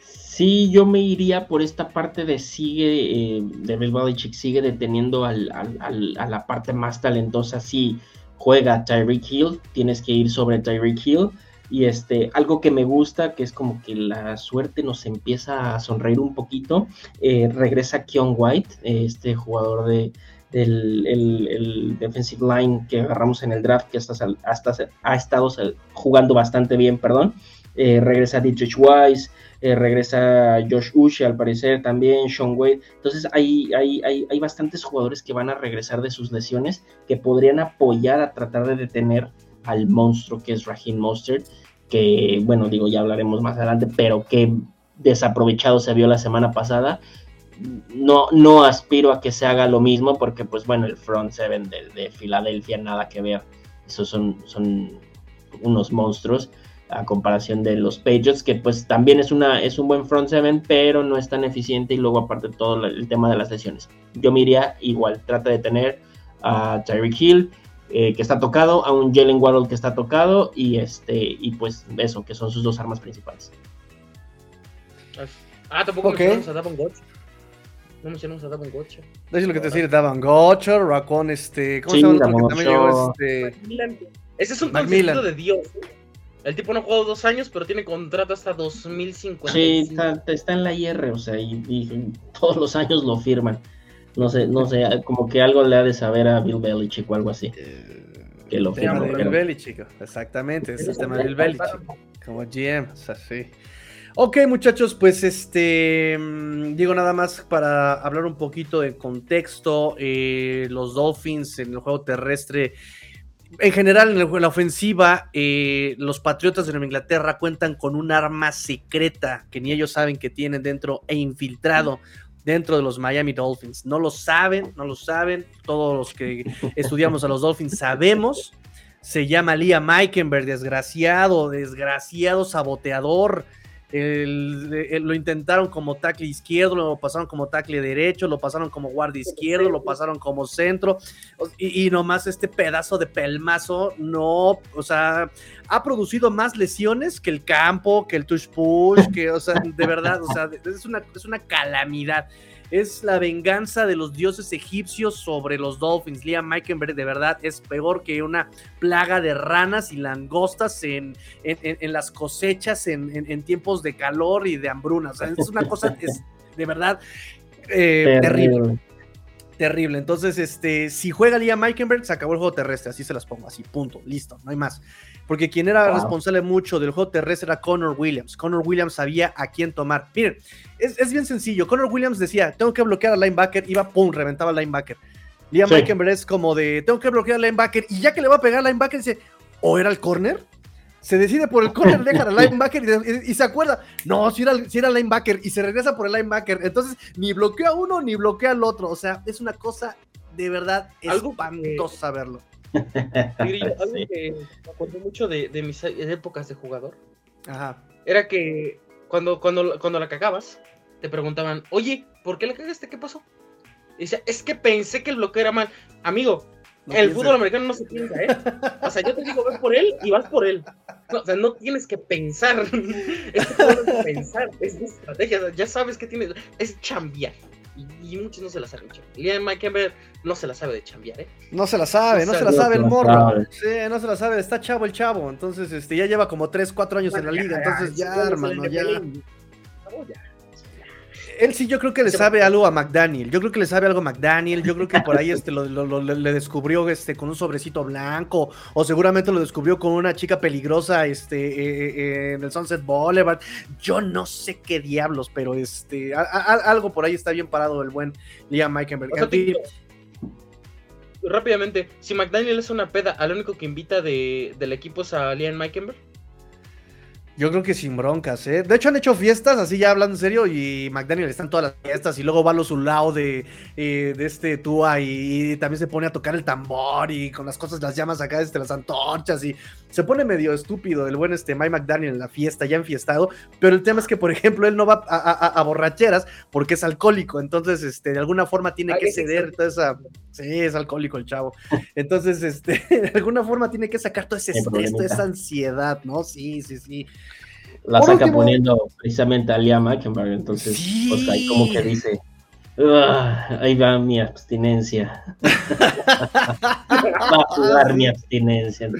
Sí, yo me iría por esta parte de sigue, eh, de Bill Belichick sigue deteniendo al, al, al, a la parte más talentosa. Si juega Tyreek Hill, tienes que ir sobre Tyreek Hill. Y este, algo que me gusta, que es como que la suerte nos empieza a sonreír un poquito, eh, regresa Keon White, este jugador de, el, el defensive line que agarramos en el draft, que hasta, hasta ha estado jugando bastante bien, perdón. Eh, regresa Dietrich Wise, eh, regresa Josh Uche al parecer también, Sean Wade. Entonces hay, hay, hay, hay, bastantes jugadores que van a regresar de sus lesiones que podrían apoyar a tratar de detener al monstruo que es Raheem Mostert, que bueno, digo, ya hablaremos más adelante, pero que desaprovechado se vio la semana pasada. No, no aspiro a que se haga lo mismo porque pues bueno, el front seven de, de Filadelfia nada que ver. Esos son, son unos monstruos a comparación de los Patriots, que pues también es, una, es un buen front seven, pero no es tan eficiente y luego aparte todo el tema de las lesiones. Yo me iría igual, trata de tener a Tyreek Hill, eh, que está tocado, a un Jalen Waddle que está tocado y este y pues eso, que son sus dos armas principales. Ah, tampoco okay. a Davon. No mencionamos a Davon Gotcha. Es lo que te decía, Davon Gotcha, Raccoon, este, ¿cómo sí, se llama? Que también llegó, este... Ese es un concepto de Dios. ¿eh? El tipo no ha jugado dos años, pero tiene contrato hasta 2050. Sí, está, está, en la IR, o sea, y, y, <laughs> todos los años lo firman. No sé, no sé, como que algo le ha de saber a Bill Belichick o algo así. Que lo firma. de Bill Belichick, exactamente, es el tema de Bill Belichick. Como GM, o sea, sí. Ok, muchachos, pues este, digo nada más para hablar un poquito de contexto. Eh, los Dolphins en el juego terrestre en general, en, el, la ofensiva, eh, los Patriotas de Nueva Inglaterra cuentan con un arma secreta que ni ellos saben que tienen dentro e infiltrado dentro de los Miami Dolphins. No lo saben, no lo saben. Todos los que estudiamos a los Dolphins sabemos. Se llama Liam Meikenberg, desgraciado, desgraciado saboteador el, el, lo intentaron como tackle izquierdo, lo pasaron como tackle derecho, lo pasaron como guardia izquierdo, lo pasaron como centro, y, y, nomás este pedazo de pelmazo no, o sea, ha producido más lesiones que el campo, que el touch push, que, o sea, de verdad, o sea, es una, es una calamidad es la venganza de los dioses egipcios sobre los Dolphins. Liam Meikenberg de verdad es peor que una plaga de ranas y langostas en, en, en las cosechas en, tiempos de calor y de hambruna. O sea, es una cosa es, de verdad eh, terrible. Terrible. Entonces, este, si juega Liam Meikenberg, se acabó el juego terrestre. Así se las pongo, así, punto, listo, no hay más porque quien era wow. responsable mucho del juego terrestre era Connor Williams. Connor Williams sabía a quién tomar. Miren, es, es bien sencillo. Connor Williams decía, tengo que bloquear al linebacker, iba, pum, reventaba al linebacker. Liam sí. Meikenberg es como de, tengo que bloquear al linebacker, y ya que le va a pegar al linebacker, dice, ¿o era el corner? Se decide por el corner, <laughs> deja al linebacker y, y, se acuerda, no, si era, si era el linebacker, y se regresa por el linebacker. Entonces, ni bloquea a uno ni bloquea al otro. O sea, es una cosa de verdad espantosa verlo. <laughs> algo sí. que me acuerdo mucho de, de, mis épocas de jugador. Ajá. era que cuando, cuando, cuando la cagabas, te preguntaban, oye, ¿por qué la cagaste? ¿Qué pasó? Y decía, es que pensé que el bloqueo era mal. Amigo, el fútbol americano no se piensa, ¿eh? O sea, yo te digo, ves por él y vas por él. o sea, no tienes que pensar. <laughs> es que pensar, es estrategia. Ya sabes que tienes. Es chambear. Y, muchos no se la saben. Liam Mike no se la sabe de chambear, ¿eh? No se la sabe, no, se la sabe el morro. Sí, no se la sabe, está chavo el chavo. Entonces, este, ya lleva como 3, 4 años en la liga. Entonces, ya, hermano, ya él sí, yo creo que le sabe algo a McDaniel. Yo creo que le sabe algo a McDaniel. Yo creo que por ahí <laughs> este, lo, le descubrió este, con un sobrecito blanco. O seguramente lo descubrió con una chica peligrosa este, eh, eh, en el Sunset Boulevard. Yo no sé qué diablos, pero este, algo por ahí está bien parado el buen Liam Meikenberg. rápidamente, si McDaniel es una peda, al único que invita de, del equipo es a Liam Meikenberg. Yo creo que sin broncas, ¿eh? De hecho, han hecho fiestas, así ya hablando en serio, y McDaniel está en todas las fiestas, y luego va a los lado de, eh, de este Tua, y, también se pone a tocar el tambor, y con las cosas, las llamas acá, este, las antorchas, y se pone medio estúpido el buen este Mike McDaniel en la fiesta, ya enfiestado, pero el tema es que, por ejemplo, él no va a, borracheras porque es alcohólico, entonces, este, de alguna forma tiene que ceder toda esa... Sí, es alcohólico el chavo. Entonces, este, <laughs> de alguna forma tiene que sacar todo ese estrés, toda esa ansiedad, ¿no? Sí, sí, sí. La saca poniendo precisamente a Liam entonces, pues ahí como que dice, ahí va mi abstinencia. <laughs> va a jugar mi abstinencia.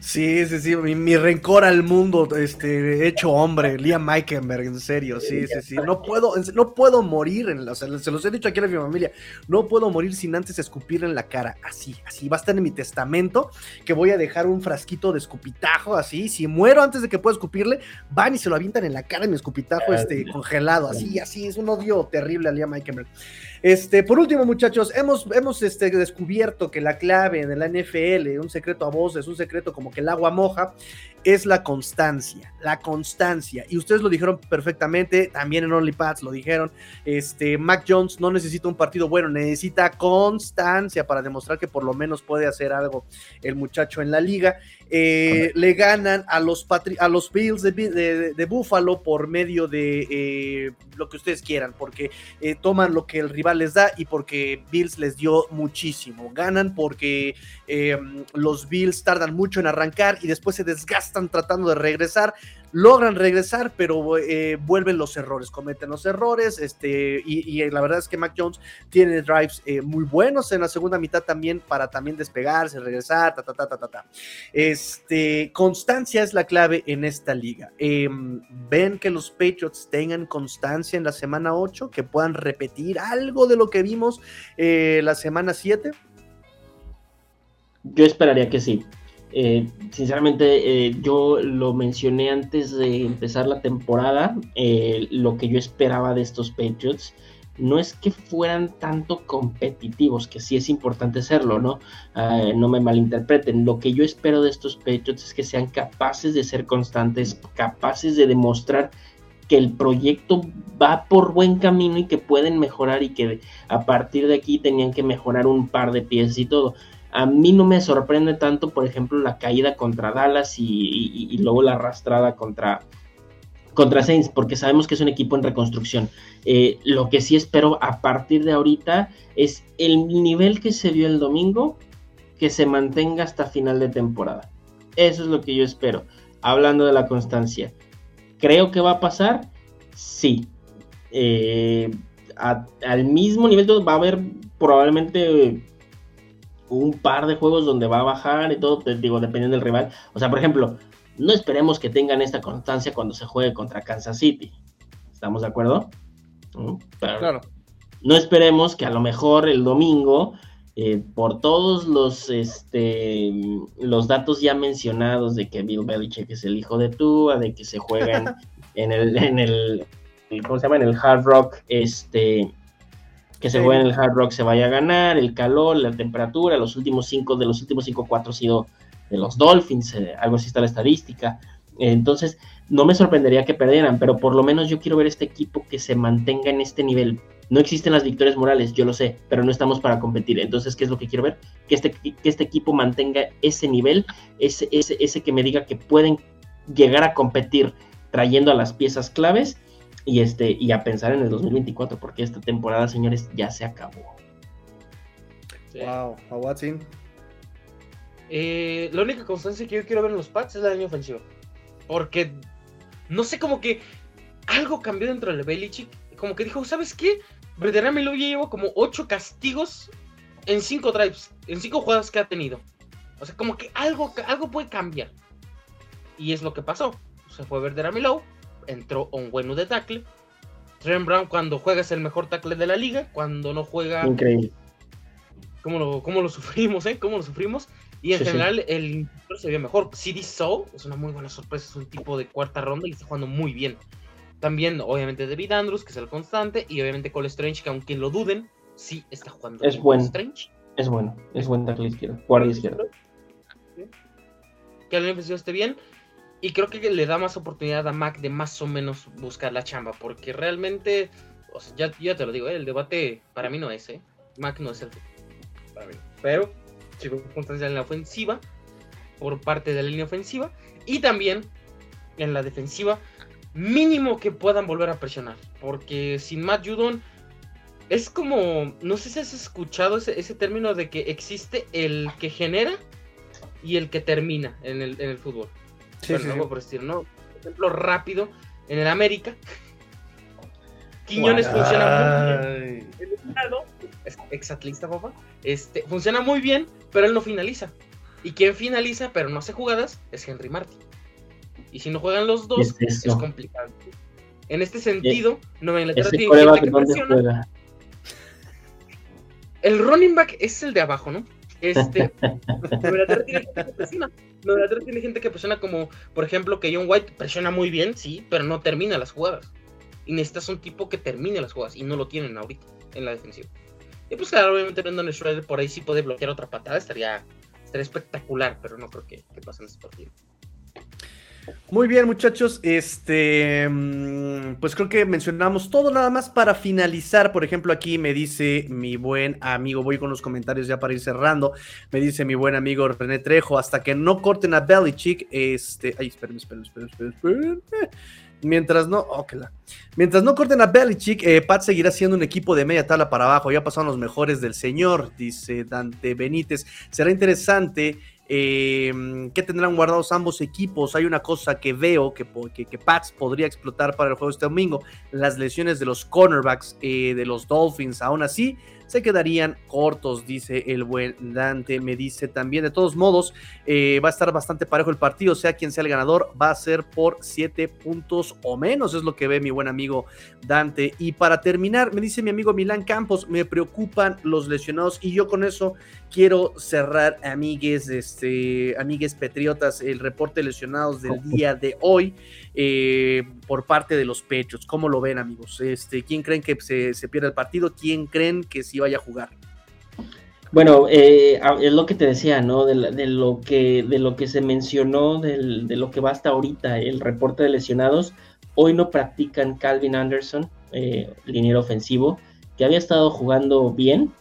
Sí, sí, sí. Mi, rencor al mundo, este, hecho hombre, Liam Meikenberg, en serio. Sí, sí, sí. No puedo, no puedo morir, en la, se los he dicho aquí a mi familia. No puedo morir sin antes escupir en la cara. Así, así. Va a estar en mi testamento que voy a dejar un frasquito de escupitajo, así. Si muero antes de que pueda escupirle, van y se lo avientan en la cara en mi escupitajo, este, congelado. Así, así. Es un odio terrible a Liam Meikenberg. Este, por último, muchachos, hemos, hemos este, descubierto que la clave en la NFL, un secreto a voces, un secreto como que el agua moja, es la constancia, la constancia. Y ustedes lo dijeron perfectamente, también en OnlyPads lo dijeron. Este, Mac Jones no necesita un partido bueno, necesita constancia para demostrar que por lo menos puede hacer algo el muchacho en la liga. Eh, le ganan a los, a los Bills de, Buffalo por medio de eh, lo que ustedes quieran, porque eh, toman lo que el rival les da y porque Bills les dio muchísimo. Ganan porque los Bills tardan mucho en arrancar y después se desgastan tratando de regresar logran regresar, pero eh, vuelven los errores, cometen los errores, este, y, la verdad es que Mac Jones tiene drives eh, muy buenos en la segunda mitad también para también despegarse, regresar, ta, ta, ta, ta, ta, Este, constancia es la clave en esta liga. Em, ¿Ven que los Patriots tengan constancia en la semana 8, que puedan repetir algo de lo que vimos eh, la semana 7? Yo esperaría que sí. Eh, sinceramente, eh, yo lo mencioné antes de empezar la temporada, eh, lo que yo esperaba de estos Patriots no es que fueran tanto competitivos, que sí es importante serlo, ¿no? Ah, no me malinterpreten. Lo que yo espero de estos Patriots es que sean capaces de ser constantes, capaces de demostrar que el proyecto va por buen camino y que pueden mejorar y que a partir de aquí tenían que mejorar un par de piezas y todo. A mí no me sorprende tanto, por ejemplo, la caída contra Dallas y, luego la arrastrada contra, contra Saints, porque sabemos que es un equipo en reconstrucción. Eh, lo que sí espero a partir de ahorita es el nivel que se vio el domingo, que se mantenga hasta final de temporada. Eso es lo que yo espero. Hablando de la constancia. ¿Creo que va a pasar? Sí. Eh, al mismo nivel va a haber probablemente un par de juegos donde va a bajar y todo, te digo, dependiendo del rival. O sea, por ejemplo, no esperemos que tengan esta constancia cuando se juegue contra Kansas City. ¿Estamos de acuerdo? claro. No esperemos que a lo mejor el domingo, eh, por todos los, este, los datos ya mencionados de que Bill Belichick es el hijo de Tua, de que se juegan <laughs> en el, en el, ¿cómo se llama? En el Hard Rock, este, que se juega en el Hard Rock se vaya a ganar, el calor, la temperatura, los últimos cinco, de los últimos cinco, cuatro ha sido de los Dolphins, eh, algo así está la estadística. Entonces, no me sorprendería que perdieran, pero por lo menos yo quiero ver este equipo que se mantenga en este nivel. No existen las victorias morales, yo lo sé, pero no estamos para competir. Entonces, ¿qué es lo que quiero ver? Que este, que este equipo mantenga ese nivel, ese, ese, ese que me diga que pueden llegar a competir trayendo a las piezas claves y, este, y a pensar en el 2024, porque esta temporada, señores, ya se acabó. Wow, a Watson. Eh, la única constancia que yo quiero ver en los Pats es la línea ofensiva. Porque no sé, como que algo cambió dentro del Belichick. Como que dijo, ¿sabes qué? Verdaderamente lo llevo como 8 castigos en 5 drives, en 5 jugadas que ha tenido. O sea, como que algo, algo puede cambiar. Y es lo que pasó. Se fue Low, entró un bueno de tackle. Trent Brown cuando juega es el mejor tackle de la liga, cuando no juega... Increíble. ¿Cómo lo, cómo lo <laughs> sufrimos, eh? ¿Cómo lo sufrimos? Y en Sí, general el se ve mejor. CD Soul es una muy buena sorpresa, es un tipo de cuarta ronda y está jugando muy bien. También, obviamente, David Andrews, que es el constante, y obviamente Cole Strange, que aunque lo duden, sí está jugando. Es bien buen. Cole Strange. Es bueno, es buen tackle izquierdo, guardia izquierdo. Que ofensiva esté bien. Y creo que le da más oportunidad a Mac de más o menos buscar la chamba. Porque realmente, o sea, ya, ya te lo digo, eh, el debate para mí no es, ¿eh? Mac no es el para mí. Pero, circunstancias en la ofensiva, por parte de la línea ofensiva. Y también en la defensiva, mínimo que puedan volver a presionar. Porque sin Matt Judon, es como, no sé si has escuchado ese, ese término de que existe el que genera y el que termina en el, en el fútbol. Sí, sí. algo por estilo, ¿no? Por ejemplo, rápido, en el América. Quiñones funciona muy bien. Ay, En un lado, es exatlista, papá. Este, funciona muy bien, pero él no finaliza. Y quien finaliza, pero no hace jugadas, es Henry Martin. Y si no juegan los dos, Es complicado. En este sentido, Nueva Inglaterra tiene que ¿dónde presiona. El running back es el de abajo, ¿no? Este, <laughs> Inglaterra tiene gente que presiona. Inglaterra tiene gente que presiona como, por ejemplo, que John White presiona muy bien, sí, pero no termina las jugadas. Y necesitas un tipo que termine las jugadas y no lo tienen ahorita en la defensiva. Y pues claro, obviamente Brandon Schroeder por ahí sí puede bloquear otra patada, estaría, estaría espectacular, pero no creo que, que pase en este partido. Muy bien, muchachos. Este, mm, pues creo que mencionamos todo nada más para finalizar. Por ejemplo, aquí me dice mi buen amigo, voy con los comentarios ya para ir cerrando. Me dice mi buen amigo René Trejo, hasta que no corten a Belichick, este, ay, espérenme, espérenme, espérenme, espérenme. Mientras no, oh, mientras no corten a Belichick, eh, Pat seguirá siendo un equipo de media tabla para abajo. Ya pasaron los mejores del señor, dice Dante Benítez. Será interesante eh, ¿Qué tendrán guardados ambos equipos? Hay una cosa que veo que, que Pats podría explotar para el juego este domingo. Las lesiones de los cornerbacks eh, de los Dolphins. Aún así, se quedarían cortos, dice el buen Dante. Me dice también, de todos modos, eh, va a estar bastante parejo el partido. Sea quien sea el ganador, va a ser por 7 puntos o menos. Es lo que ve mi buen amigo Dante. Y para terminar, me dice mi amigo Milán Campos, me preocupan los lesionados. Y yo con eso quiero cerrar, amigues, este, amigues patriotas, el reporte de lesionados del día de hoy eh, por parte de los pechos. ¿Cómo lo ven, amigos? Este, ¿Quién creen que se, se pierda el partido? ¿Quién creen que vaya a jugar? Bueno, eh, es lo que te decía, ¿no? De, lo, que, de lo que se mencionó, de lo que va hasta ahorita, el reporte de lesionados. Hoy no practican Calvin Anderson, eh, liniero ofensivo, que había estado jugando bien,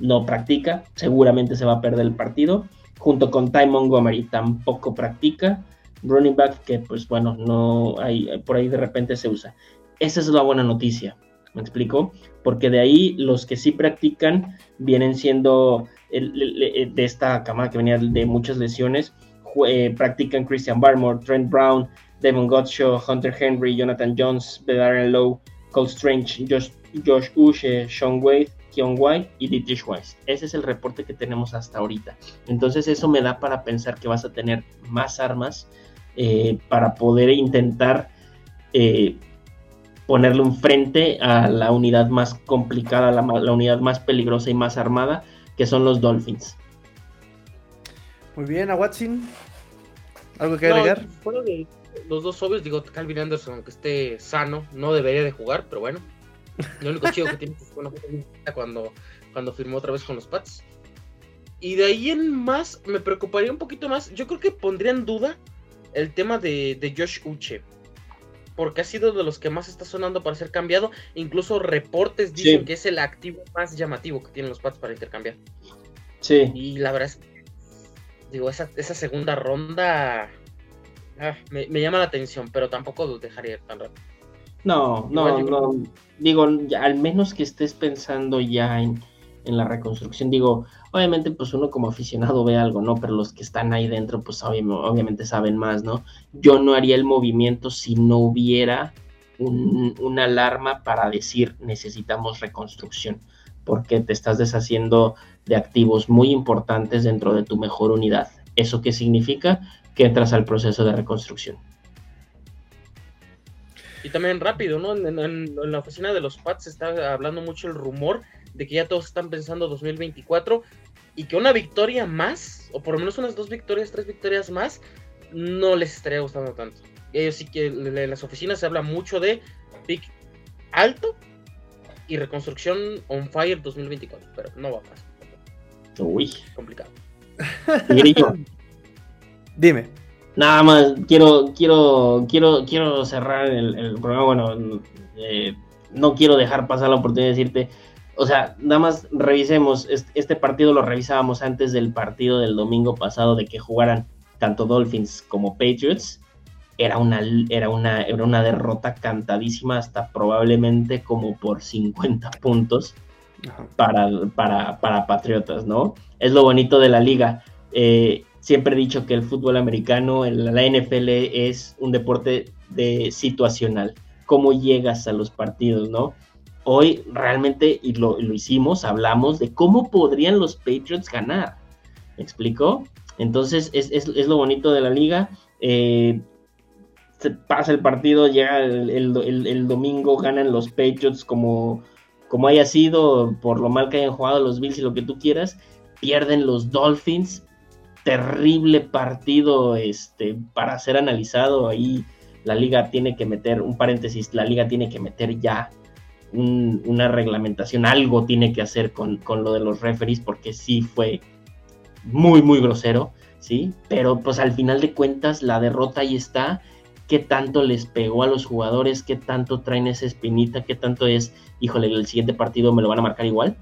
no practica, seguramente se va a perder el partido. Junto con Ty Montgomery tampoco practica. Running back que pues bueno, no hay, por ahí de repente se usa. Esa es la buena noticia, ¿me explico? Porque de ahí los que sí practican vienen siendo de esta camada que venía de muchas lesiones. Eh, practican Christian Barmore, Trent Brown, Devon Gottschall, Hunter Henry, Jonathan Jones, Bedaren Lowe, Cole Strange, Josh, Josh Uche, Sean Wade, Keon White y Dietrich Weiss. Ese es el reporte que tenemos hasta ahorita. Entonces eso me da para pensar que vas a tener más armas eh, para poder intentar eh, ponerle un frente a la unidad más complicada, la, ma- la unidad más peligrosa y más armada, que son los Dolphins. Muy bien, a Watson. ¿Algo que No, agregar? de los dos obvios, digo, Calvin Anderson, aunque esté sano, no debería de jugar, pero bueno. Lo único chido que tiene es que bueno, cuando, cuando firmó otra vez con los Pats. Y de ahí en más, me preocuparía un poquito más. Yo creo que pondría en duda el tema de, de Josh Uche. Porque ha sido de los que más está sonando para ser cambiado. Incluso reportes dicen Sí. que es el activo más llamativo que tienen los Pats para intercambiar. Sí, Y la verdad es que, digo, esa, esa segunda ronda ah, me, llama la atención, pero tampoco dejaría tan rápido. No, no, no. Digo, al menos que estés pensando ya en, en la reconstrucción. Digo, obviamente pues uno como aficionado ve algo, ¿no? Pero los que están ahí dentro pues obviamente saben más, ¿no? Yo no haría el movimiento si no hubiera un, una alarma para decir necesitamos reconstrucción, porque te estás deshaciendo de activos muy importantes dentro de tu mejor unidad. ¿Eso qué significa? Que entras al proceso de reconstrucción. Y también rápido, ¿no? En, en la oficina de los Pats está hablando mucho el rumor de que ya todos están pensando 2024 y que una victoria más, o por lo menos unas dos victorias, tres victorias más, no les estaría gustando tanto. Ellos sí que en las oficinas se habla mucho de pick alto y reconstrucción on fire 2024, pero no va más. Uy, complicado. Dime. Nada más, quiero, quiero, quiero, quiero cerrar el, programa. Bueno, eh, no quiero dejar pasar la oportunidad de decirte o sea, nada más revisemos, este partido lo revisábamos antes del partido del domingo pasado de que jugaran tanto Dolphins como Patriots. Era una, era una, era una derrota cantadísima hasta probablemente como por 50 puntos para, para, para, Patriotas, ¿no? Es lo bonito de la liga. Eh, siempre he dicho que el fútbol americano, la NFL es un deporte de situacional. Cómo llegas a los partidos, ¿no? hoy realmente, y lo, hicimos, hablamos de cómo podrían los Patriots ganar. ¿Me explico? Entonces es, lo bonito de la liga. Eh, se pasa el partido, llega el, domingo, ganan los Patriots como, como haya sido, por lo mal que hayan jugado los Bills y lo que tú quieras. Pierden los Dolphins. Terrible partido este, para ser analizado. Ahí la liga tiene que meter, un paréntesis, la liga tiene que meter ya una reglamentación, algo tiene que hacer con, lo de los referees, porque sí fue muy, muy grosero, ¿sí? Pero pues al final de cuentas la derrota ahí está, qué tanto les pegó a los jugadores, qué tanto traen esa espinita, qué tanto es, híjole, el siguiente partido me lo van a marcar igual,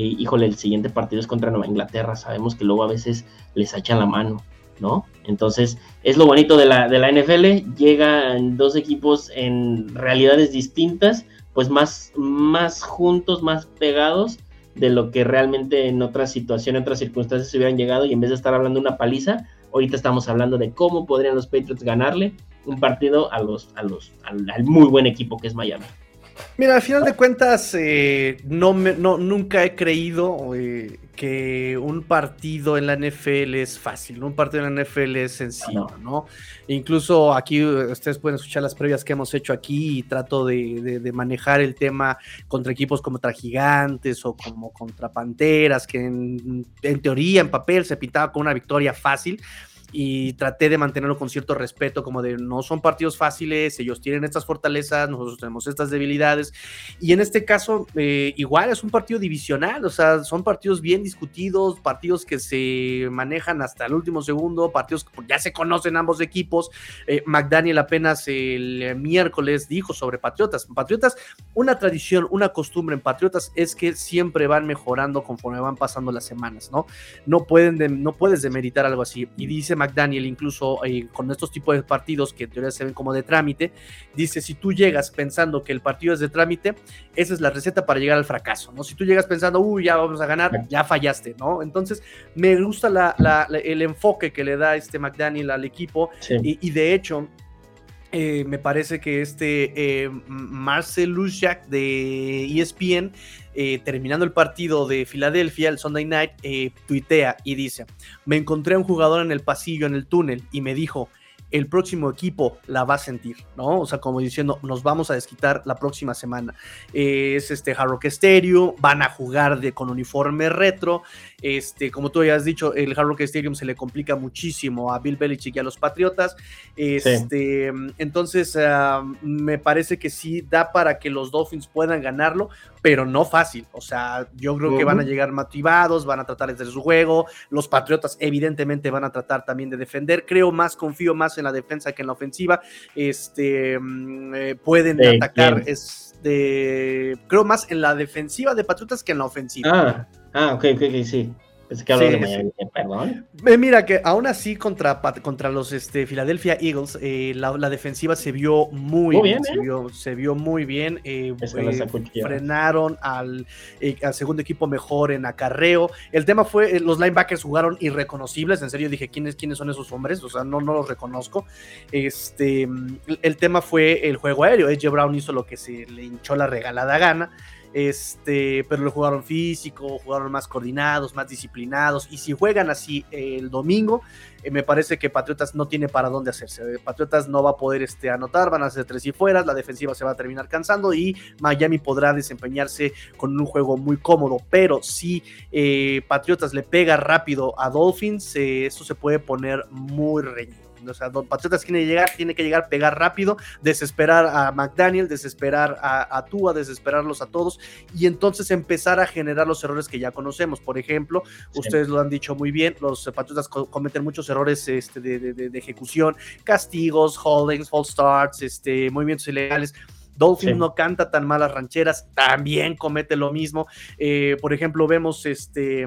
híjole, el siguiente partido es contra Nueva Inglaterra, sabemos que luego a veces les echan la mano, ¿no? Entonces, es lo bonito de la, de la NFL, llegan dos equipos en realidades distintas, pues más, más juntos, más pegados de lo que realmente en otras situaciones, en otras circunstancias se hubieran llegado y en vez de estar hablando de una paliza, ahorita estamos hablando de cómo podrían los Patriots ganarle un partido a los, a los, al, muy buen equipo que es Miami. Mira, al final de cuentas, eh, no, me, no nunca he creído eh, que un partido en la NFL es fácil, un partido en la NFL es sencillo, ¿no? Incluso aquí ustedes pueden escuchar las previas que hemos hecho aquí y trato de, manejar el tema contra equipos como contra gigantes o como contra panteras, que en, en teoría, en papel, se pintaba con una victoria fácil y traté de mantenerlo con cierto respeto, como de no son partidos fáciles, ellos tienen estas fortalezas, nosotros tenemos estas debilidades, y en este caso eh, igual es un partido divisional, o sea, son partidos bien discutidos, partidos que se manejan hasta el último segundo, partidos que ya se conocen ambos equipos, eh, McDaniel apenas el miércoles dijo sobre Patriotas, Patriotas, una tradición, una costumbre en Patriotas es que siempre van mejorando conforme van pasando las semanas, ¿no? No, pueden no puedes demeritar algo así, y dice McDaniel, incluso eh, con estos tipos de partidos que en teoría se ven como de trámite, dice, si tú llegas pensando que el partido es de trámite, esa es la receta para llegar al fracaso, ¿no? Si tú llegas pensando, uy, ya vamos a ganar, ya fallaste, ¿no? Entonces, me gusta el enfoque que le da este McDaniel al equipo y, de hecho... Eh, me parece que este eh, Marcel Lushak de ESPN eh, terminando el partido de Filadelfia, el Sunday Night, eh, tuitea y dice, me encontré a un jugador en el pasillo, en el túnel, y me dijo, el próximo equipo la va a sentir, ¿no? O sea, como diciendo, nos vamos a desquitar la próxima semana. es este Hard Rock Stadium, van a jugar de, con uniforme retro. Este, como tú ya has dicho, el Hard Rock Stadium se le complica muchísimo a Bill Belichick y a los Patriotas. Este, Entonces, ah, me parece que sí da para que los Dolphins puedan ganarlo, pero no fácil. O sea, yo creo que van a llegar motivados, van a tratar de hacer su juego. Los Patriotas, evidentemente, van a tratar también de defender. Creo más, confío más en la defensa que en la ofensiva. Este, mm, eh, pueden atacar. Este, creo más en la defensiva de Patriotas que en la ofensiva. Ah, ah ok, ok, sí. Pensé que de Miami, perdón. mira que aún así contra, contra los este, Philadelphia Eagles, eh, la, defensiva se vio muy, bien, se, ¿eh? vio, se, vio, muy bien. Eh, frenaron al, al, segundo equipo mejor en acarreo. El tema fue, los linebackers jugaron irreconocibles. En serio, dije, ¿quiénes, quiénes son esos hombres? O sea, no, no los reconozco. Este, el tema fue el juego aéreo. Edge Brown hizo lo que se le hinchó la regalada gana. Este, pero lo jugaron físico, jugaron más coordinados, más disciplinados. Y si juegan así el domingo, eh, me parece que Patriotas no tiene para dónde hacerse. Patriotas no va a poder este, anotar, van a ser tres y fueras, la defensiva se va a terminar cansando y Miami podrá desempeñarse con un juego muy cómodo. Pero si eh, Patriotas le pega rápido a Dolphins, eh, eso se puede poner muy reñido. O sea, Patriotas tiene que llegar, tiene que llegar, pegar rápido, desesperar a McDaniel, desesperar a, a Tua, desesperarlos a todos y entonces empezar a generar los errores que ya conocemos. Por ejemplo, ustedes lo han dicho muy bien, los Patriotas cometen muchos errores este, de, ejecución, castigos, holdings, false starts, este, movimientos ilegales. Dolphin no canta tan malas rancheras, también comete lo mismo. Eh, por ejemplo, vemos este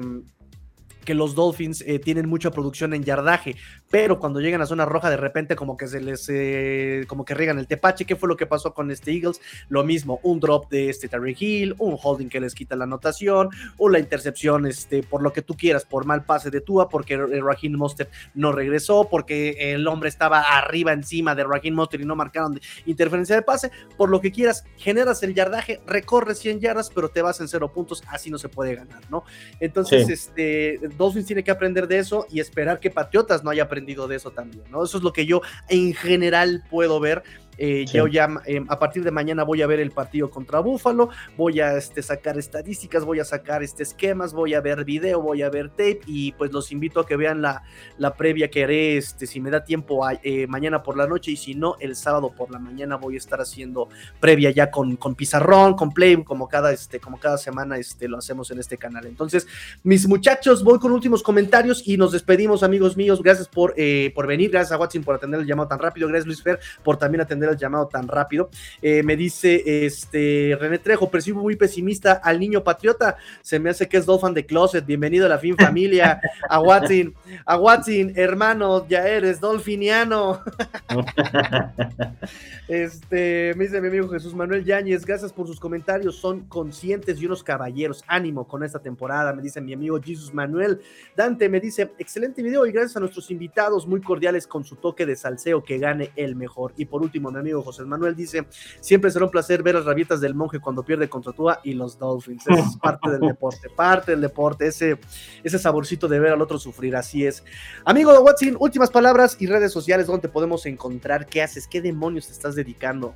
que los Dolphins eh, tienen mucha producción en yardaje, pero cuando llegan a zona roja de repente como que se les eh, como que riegan el tepache, ¿qué fue lo que pasó con este Eagles? Lo mismo, un drop de este Terry Hill, un holding que les quita la anotación, o la intercepción este por lo que tú quieras, por mal pase de Tua, porque Raheem Mostert no regresó, porque el hombre estaba arriba encima de Raheem Mostert y no marcaron interferencia de pase, por lo que quieras, generas el yardaje, recorres 100 yardas, pero te vas en cero puntos, así no se puede ganar, ¿no? Entonces, este Dolphins tiene que aprender de eso y esperar que Patriotas no haya aprendido de eso también, ¿no? Eso es lo que yo en general puedo ver eh, yo ya em, a partir de mañana voy a ver el partido contra Búfalo, voy a este, sacar estadísticas, voy a sacar este, esquemas, voy a ver video, voy a ver tape y pues los invito a que vean la, la previa que haré este, si me da tiempo eh, mañana por la noche y si no, el sábado por la mañana voy a estar haciendo previa ya con, con pizarrón, con play, como cada, este, como cada semana este, lo hacemos en este canal. Entonces, mis muchachos, voy con últimos comentarios y nos despedimos, amigos míos. Gracias por, eh, por venir, gracias a Watson por atender el llamado tan rápido, gracias Luis Fer por también atender llamado tan rápido. Eh, me dice este René Trejo, percibo muy pesimista al niño patriota. Se me hace que es Dolphin de Closet. Bienvenido a la fin familia. A Watson, a Watson, hermano, ya eres dolfiniano. <laughs> este, me dice mi amigo Jesús Manuel Yáñez, gracias por sus comentarios. Son conscientes y unos caballeros. Ánimo con esta temporada, me dice mi amigo Jesús Manuel. Dante me dice, excelente video y gracias a nuestros invitados muy cordiales con su toque de salseo que gane el mejor. Y por último, mi amigo José Manuel dice, siempre será un placer ver las rabietas del monje cuando pierde contra Tua y los Dolphins. Es parte del deporte, <laughs> parte del deporte, ese, ese saborcito de ver al otro sufrir, así es. Amigo de Watson, últimas palabras y redes sociales donde podemos encontrar, ¿qué haces? ¿Qué demonios te estás dedicando?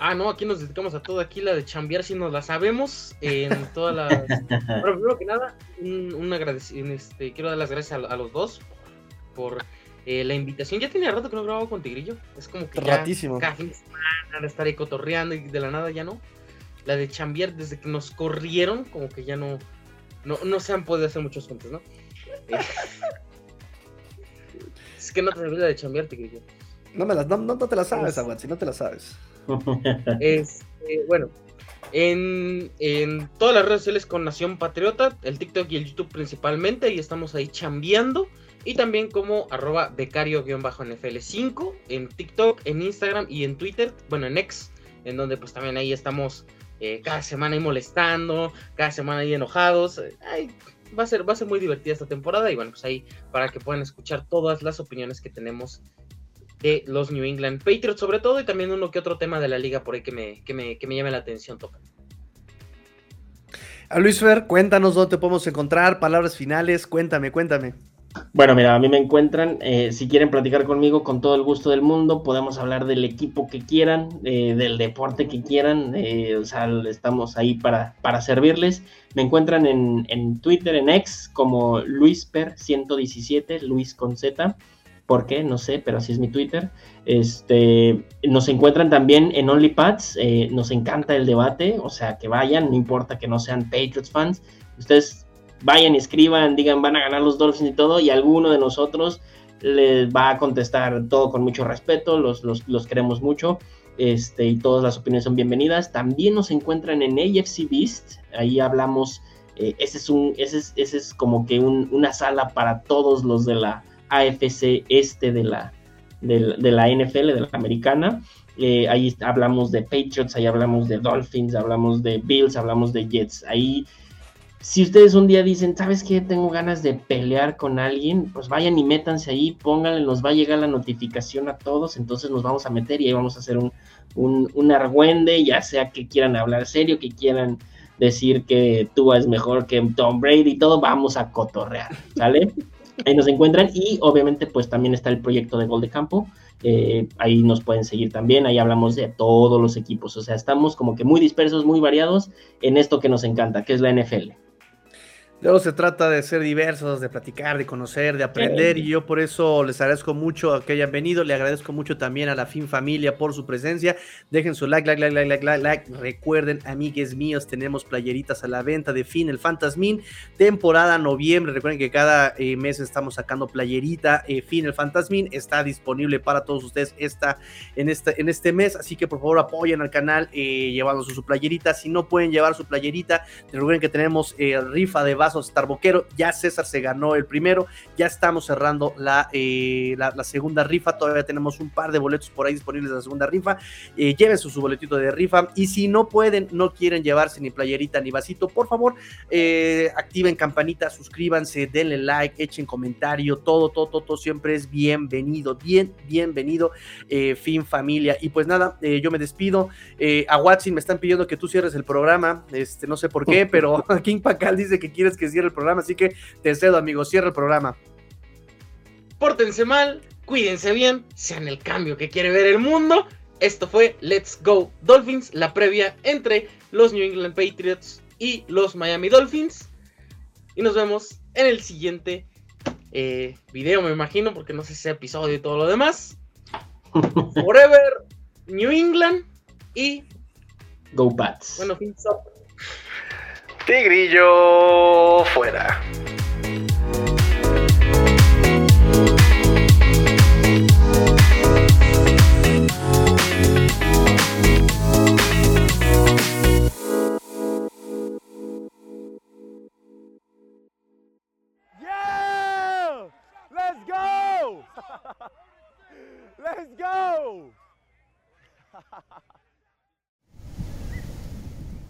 Ah, no, aquí nos dedicamos a todo. Aquí la de chambear, si nos la sabemos. En todas las. <laughs> Pero primero que nada, un, agradecimiento. Este, quiero dar las gracias a, a los dos por eh, la invitación ya tenía rato que no grababa con Tigrillo. Es como que Ratísimo. ya estar ahí cotorreando y de la nada ya no. La de Chambier, desde que nos corrieron, como que ya no, no, se han podido hacer muchos juntos, ¿no? Eh, <laughs> es que no te olvides la de Chambier, Tigrillo. No, me las, no, te la sabes, Aguat, si no te la sabes. <laughs> Este, bueno, en, en, todas las redes sociales con Nación Patriota, el TikTok y el YouTube principalmente, y estamos ahí chambeando y también como arroba becario-nfl5 en TikTok, en Instagram y en Twitter, bueno, en X, en donde pues también ahí estamos eh, cada semana ahí molestando, cada semana ahí enojados. va, a ser, va a ser muy divertida esta temporada y bueno, pues ahí para que puedan escuchar todas las opiniones que tenemos de los New England Patriots, sobre todo, y también uno que otro tema de la liga por ahí que me, que me, que me llame la atención, toca. A Luis Fer, cuéntanos dónde te podemos encontrar, palabras finales, cuéntame, cuéntame. Bueno, mira, a mí me encuentran, eh, si quieren platicar conmigo con todo el gusto del mundo, podemos hablar del equipo que quieran, eh, del deporte que quieran, eh, o sea, estamos ahí para, para servirles. Me encuentran en, en Twitter, en X, como LuisPer117, Luis con Z, ¿por qué? No sé, pero así es mi Twitter. Este, nos encuentran también en OnlyPads, nos encanta el debate, o sea, que vayan, no importa que no sean Patriots fans, ustedes vayan, escriban, digan van a ganar los Dolphins y todo, y alguno de nosotros les va a contestar todo con mucho respeto, los, los, queremos mucho. Este, y todas las opiniones son bienvenidas. También nos encuentran en AFC Beast, ahí hablamos Eh, ese, es un, ese, es, ese es como que una sala para todos los de la AFC este de la, de, la NFL, de la americana. Eh, ahí hablamos de Patriots, ahí hablamos de Dolphins, hablamos de Bills, hablamos de Jets. Ahí, si ustedes un día dicen, ¿sabes qué? Tengo ganas de pelear con alguien, pues vayan y métanse ahí, pónganle, nos va a llegar la notificación a todos, entonces nos vamos a meter y ahí vamos a hacer un, un, un argüende, ya sea que quieran hablar serio, que quieran decir que tú es mejor que Tom Brady y todo, vamos a cotorrear, ¿sale? <laughs> Ahí nos encuentran y obviamente pues también está el proyecto de Gol de Campo, eh, ahí nos pueden seguir también, ahí hablamos de todos los equipos, o sea, estamos como que muy dispersos, muy variados en esto que nos encanta, que es la NFL. Luego se trata de ser diversos, de platicar, de conocer, de aprender y yo por eso les agradezco mucho que hayan venido, le agradezco mucho también a la Fin Familia por su presencia. Dejen su like, like, like, like, like, like, like. Recuerden, amigues míos, tenemos playeritas a la venta de Fin, el Fantasmin, temporada noviembre. Recuerden que cada eh, mes estamos sacando playerita. Eh, fin, el Fantasmin está disponible para todos ustedes esta, en, este, en este mes, así que por favor apoyen al canal eh, llevándose su playerita. Si no pueden llevar su playerita, recuerden que tenemos rifa de Starboquero. Ya César se ganó el primero. Ya estamos cerrando eh, la, la, segunda rifa. Todavía tenemos un par de boletos por ahí disponibles de la segunda rifa. Eh, lleven su, boletito de rifa. Y si no pueden, no quieren llevarse ni playerita ni vasito, por favor, eh, activen campanita, suscríbanse, denle like, echen comentario. Todo, todo, todo, siempre es bienvenido. Bien, bienvenido. fin familia. Y pues nada, yo me despido. a Watson me están pidiendo que tú cierres el programa. Este, no sé por qué, <laughs> pero <laughs> King Pacal dice que quieres que cierre el programa, así que te cedo, amigo, cierra el programa. Pórtense mal, cuídense bien, sean el cambio que quiere ver el mundo. Esto fue Let's Go Dolphins, la previa entre los New England Patriots y los Miami Dolphins. Y nos vemos en el siguiente eh, video, me imagino, porque no sé si es episodio y todo lo demás. <laughs> Forever New England y Go Pats. Bueno, fins up. Tigrillo fuera. Let's go! <laughs> <laughs>